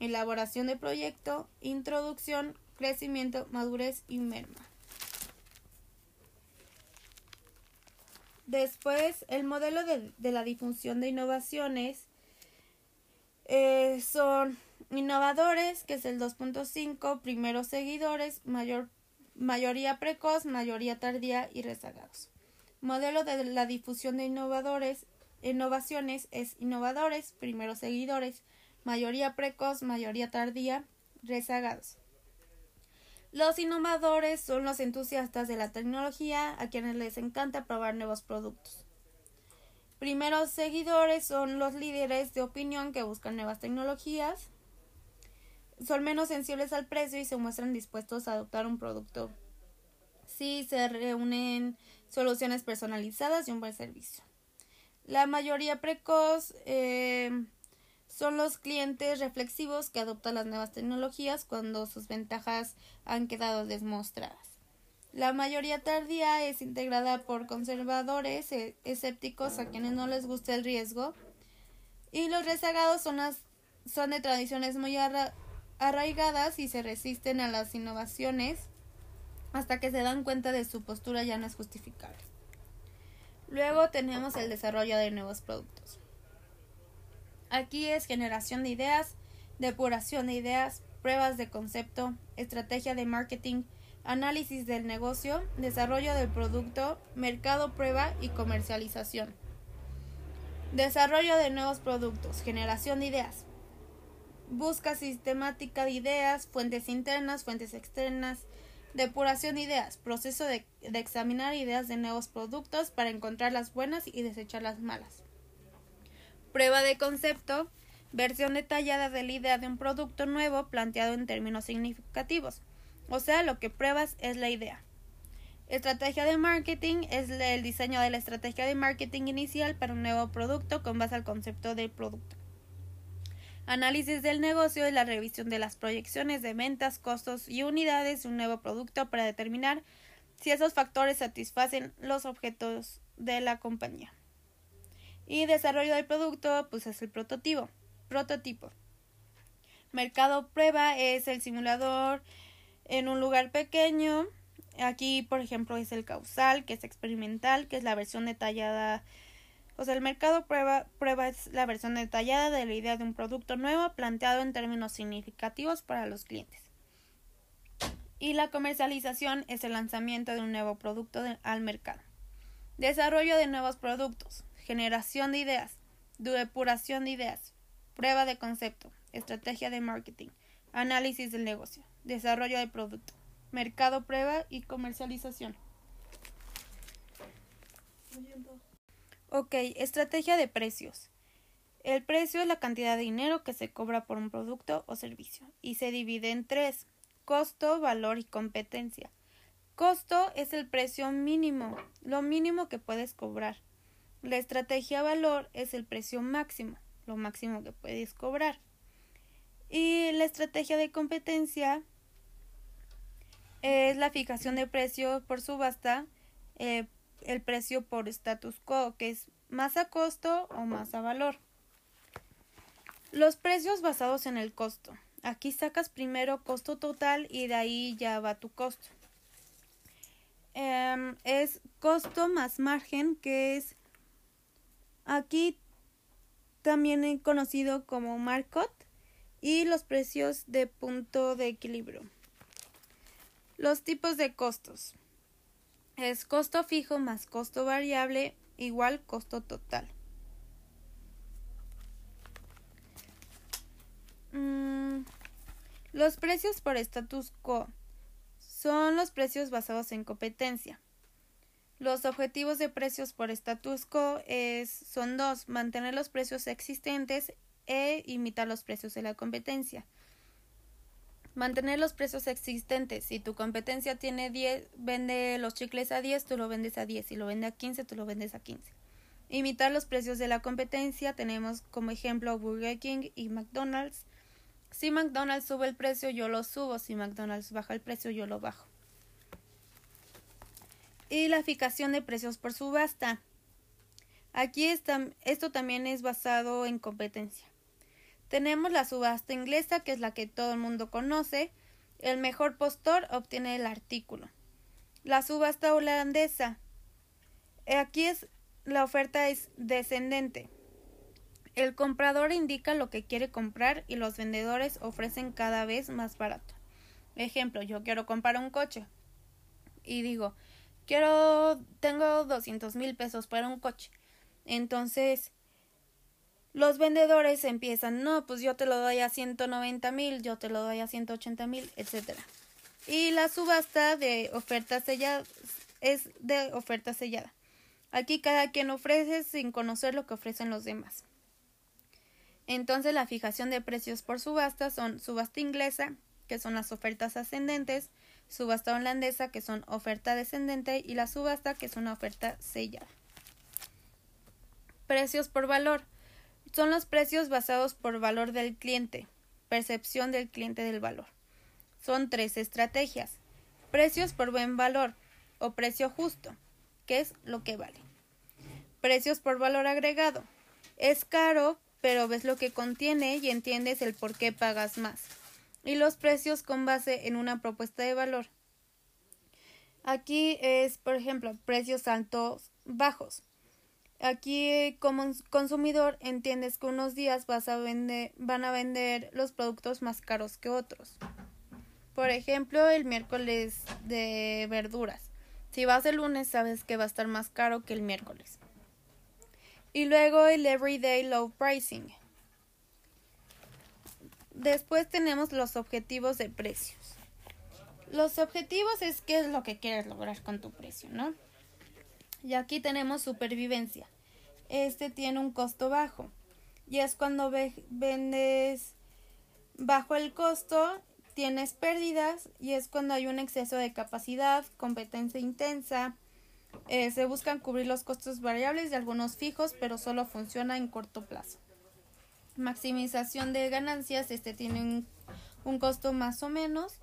Elaboración del proyecto, introducción, crecimiento, madurez y merma. Después, el modelo de, la difusión de innovaciones eh, son innovadores, que es el 2.5, primeros seguidores, mayor mayoría precoz, mayoría tardía y rezagados. Modelo de la difusión de innovadores, innovaciones es innovadores, primeros seguidores, mayoría precoz, mayoría tardía, rezagados. Los innovadores son los entusiastas de la tecnología a quienes les encanta probar nuevos productos. Primeros seguidores son los líderes de opinión que buscan nuevas tecnologías son menos sensibles al precio y se muestran dispuestos a adoptar un producto si se reúnen soluciones personalizadas y un buen servicio. La mayoría precoz eh, son los clientes reflexivos que adoptan las nuevas tecnologías cuando sus ventajas han quedado demostradas. La mayoría tardía es integrada por conservadores e, escépticos a quienes no les gusta el riesgo. Y los rezagados son, son de tradiciones muy arraigadas y se resisten a las innovaciones hasta que se dan cuenta de su postura ya no es justificable. Luego tenemos el desarrollo de nuevos productos. Aquí es generación de ideas, depuración de ideas, pruebas de concepto, estrategia de marketing, análisis del negocio, desarrollo del producto, mercado prueba y comercialización. Desarrollo de nuevos productos, generación de ideas, Busca sistemática de ideas, fuentes internas, fuentes externas, depuración de ideas, proceso de, examinar ideas de nuevos productos para encontrar las buenas y desechar las malas. Prueba de concepto, versión detallada de la idea de un producto nuevo planteado en términos significativos. O sea, lo que pruebas es la idea. Estrategia de marketing es el diseño de la estrategia de marketing inicial para un nuevo producto con base al concepto del producto. Análisis del negocio y la revisión de las proyecciones de ventas, costos y unidades de un nuevo producto para determinar si esos factores satisfacen los objetos de la compañía. Y desarrollo del producto, pues es el prototipo. Prototipo. Mercado prueba es el simulador en un lugar pequeño. Aquí, por ejemplo, es el causal, que es experimental, que es la versión detallada o sea, el mercado prueba, prueba es la versión detallada de la idea de un producto nuevo planteado en términos significativos para los clientes. Y la comercialización es el lanzamiento de un nuevo producto al mercado. Desarrollo de nuevos productos, generación de ideas, depuración de ideas, prueba de concepto, estrategia de marketing, análisis del negocio, desarrollo del producto, mercado prueba y comercialización. Ok, estrategia de precios. El precio es la cantidad de dinero que se cobra por un producto o servicio y se divide en tres, costo, valor y competencia. Costo es el precio mínimo, lo mínimo que puedes cobrar. La estrategia valor es el precio máximo, lo máximo que puedes cobrar. Y la estrategia de competencia es la fijación de precio por subasta eh, el precio por status quo, que es más a costo o más a valor. Los precios basados en el costo. Aquí sacas primero costo total y de ahí ya va tu costo. Em, es costo más margen, que es aquí también conocido como markup y los precios de punto de equilibrio. Los tipos de costos es costo fijo más costo variable igual costo total. Mm, los precios por status quo son los precios basados en competencia. Los objetivos de precios por status quo es, son dos, mantener los precios existentes e imitar los precios de la competencia. Mantener los precios existentes. Si tu competencia tiene 10, vende los chicles a 10, tú lo vendes a 10. Si lo vende a 15, tú lo vendes a 15. Imitar los precios de la competencia. Tenemos como ejemplo Burger King y McDonald's. Si McDonald's sube el precio, yo lo subo. Si McDonald's baja el precio, yo lo bajo. Y la fijación de precios por subasta. Aquí está, esto también es basado en competencia. Tenemos la subasta inglesa, que es la que todo el mundo conoce. El mejor postor obtiene el artículo. La subasta holandesa. Aquí es la oferta es descendente. El comprador indica lo que quiere comprar y los vendedores ofrecen cada vez más barato. Ejemplo, yo quiero comprar un coche y digo, quiero, tengo 200 mil pesos para un coche. Entonces, los vendedores empiezan, no, pues yo te lo doy a 190 mil, yo te lo doy a 180 mil, etcétera. Y la subasta de oferta sellada es de oferta sellada. Aquí cada quien ofrece sin conocer lo que ofrecen los demás. Entonces la fijación de precios por subasta son subasta inglesa, que son las ofertas ascendentes, subasta holandesa, que son oferta descendente, y la subasta, que es una oferta sellada. Precios por valor. Son los precios basados por valor del cliente, percepción del cliente del valor. Son tres estrategias. Precios por buen valor o precio justo, que es lo que vale. Precios por valor agregado. Es caro, pero ves lo que contiene y entiendes el por qué pagas más. Y los precios con base en una propuesta de valor. Aquí es, por ejemplo, precios altos, bajos. Aquí como consumidor entiendes que unos días vas a vender, van a vender los productos más caros que otros. Por ejemplo, el miércoles de verduras. Si vas el lunes sabes que va a estar más caro que el miércoles. Y luego el Everyday Low Pricing. Después tenemos los objetivos de precios. Los objetivos es qué es lo que quieres lograr con tu precio, ¿no? Y aquí tenemos supervivencia. Este tiene un costo bajo. Y es cuando vendes bajo el costo, tienes pérdidas y es cuando hay un exceso de capacidad, competencia intensa, eh, se buscan cubrir los costos variables de algunos fijos, pero solo funciona en corto plazo. Maximización de ganancias, este tiene un, un costo más o menos.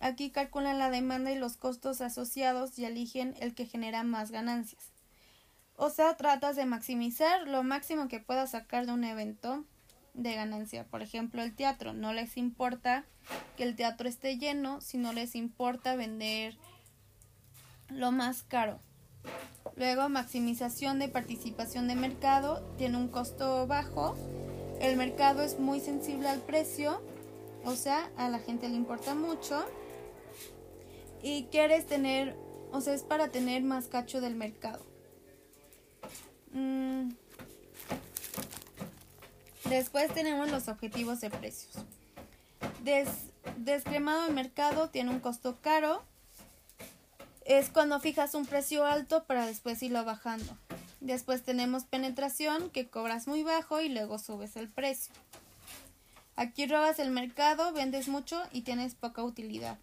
Aquí calculan la demanda y los costos asociados y eligen el que genera más ganancias. O sea, tratas de maximizar lo máximo que puedas sacar de un evento de ganancia. Por ejemplo, el teatro. No les importa que el teatro esté lleno, si no les importa vender lo más caro. Luego, maximización de participación de mercado, tiene un costo bajo. El mercado es muy sensible al precio, o sea, a la gente le importa mucho. Y quieres tener, o sea, es para tener más cacho del mercado. Mm. Después tenemos los objetivos de precios. Des descremado de mercado tiene un costo caro es cuando fijas un precio alto para después irlo bajando. Después tenemos penetración, que cobras muy bajo y luego subes el precio. Aquí robas el mercado, vendes mucho y tienes poca utilidad.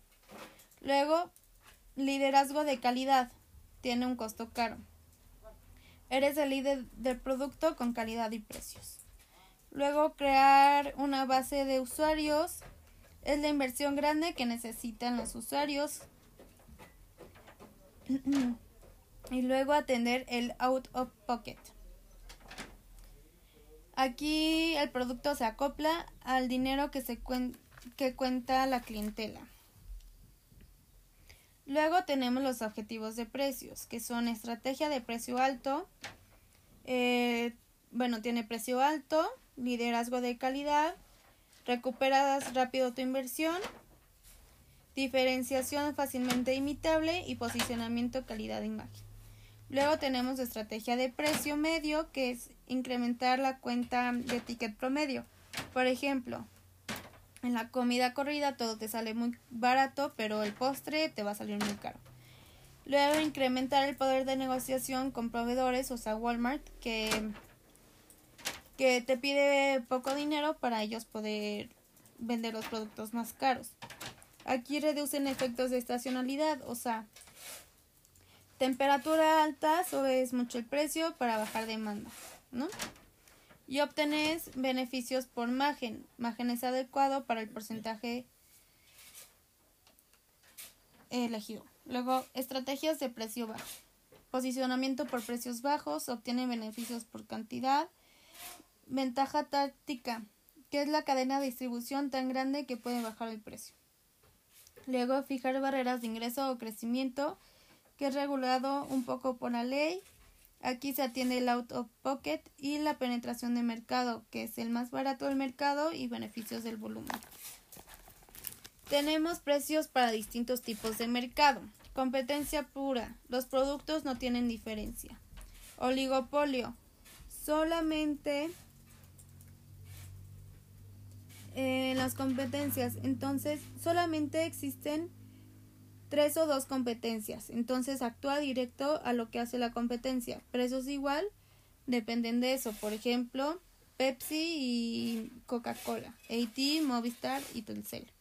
Luego, liderazgo de calidad. Tiene un costo caro. Eres el líder del producto con calidad y precios. Luego, crear una base de usuarios. Es la inversión grande que necesitan los usuarios y luego atender el out of pocket. Aquí el producto se acopla al dinero que, se que cuenta la clientela. Luego tenemos los objetivos de precios, que son estrategia de precio alto, eh, bueno, tiene precio alto, liderazgo de calidad, recuperas rápido tu inversión diferenciación fácilmente imitable y posicionamiento calidad-imagen. Luego tenemos estrategia de precio medio, que es incrementar la cuenta de ticket promedio. Por ejemplo, en la comida corrida todo te sale muy barato, pero el postre te va a salir muy caro. Luego incrementar el poder de negociación con proveedores, o sea, Walmart, que, que te pide poco dinero para ellos poder vender los productos más caros. Aquí reducen efectos de estacionalidad, o sea, temperatura alta, subes mucho el precio para bajar demanda, ¿no? Y obtenés beneficios por margen. Margen es adecuado para el porcentaje elegido. Luego, estrategias de precio bajo. Posicionamiento por precios bajos, obtiene beneficios por cantidad. Ventaja táctica, que es la cadena de distribución tan grande que puede bajar el precio. Luego, fijar barreras de ingreso o crecimiento, que es regulado un poco por la ley. Aquí se atiende el out of pocket y la penetración de mercado, que es el más barato del mercado y beneficios del volumen. Tenemos precios para distintos tipos de mercado. Competencia pura. Los productos no tienen diferencia. Oligopolio. Solamente en las competencias. Entonces, solamente existen tres o dos competencias. Entonces, actúa directo a lo que hace la competencia. Precios igual dependen de eso. Por ejemplo, Pepsi y Coca-Cola, AT, Movistar y Telcel.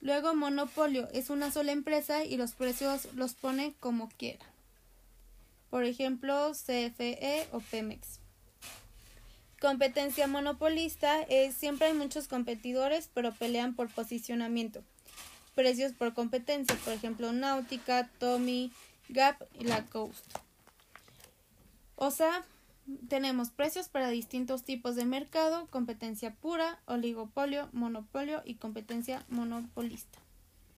Luego, monopolio es una sola empresa y los precios los pone como quiera. Por ejemplo, CFE o Pemex. Competencia monopolista es siempre hay muchos competidores, pero pelean por posicionamiento. Precios por competencia, por ejemplo, Náutica, Tommy, Gap y La Coast. O sea, tenemos precios para distintos tipos de mercado, competencia pura, oligopolio, monopolio y competencia monopolista.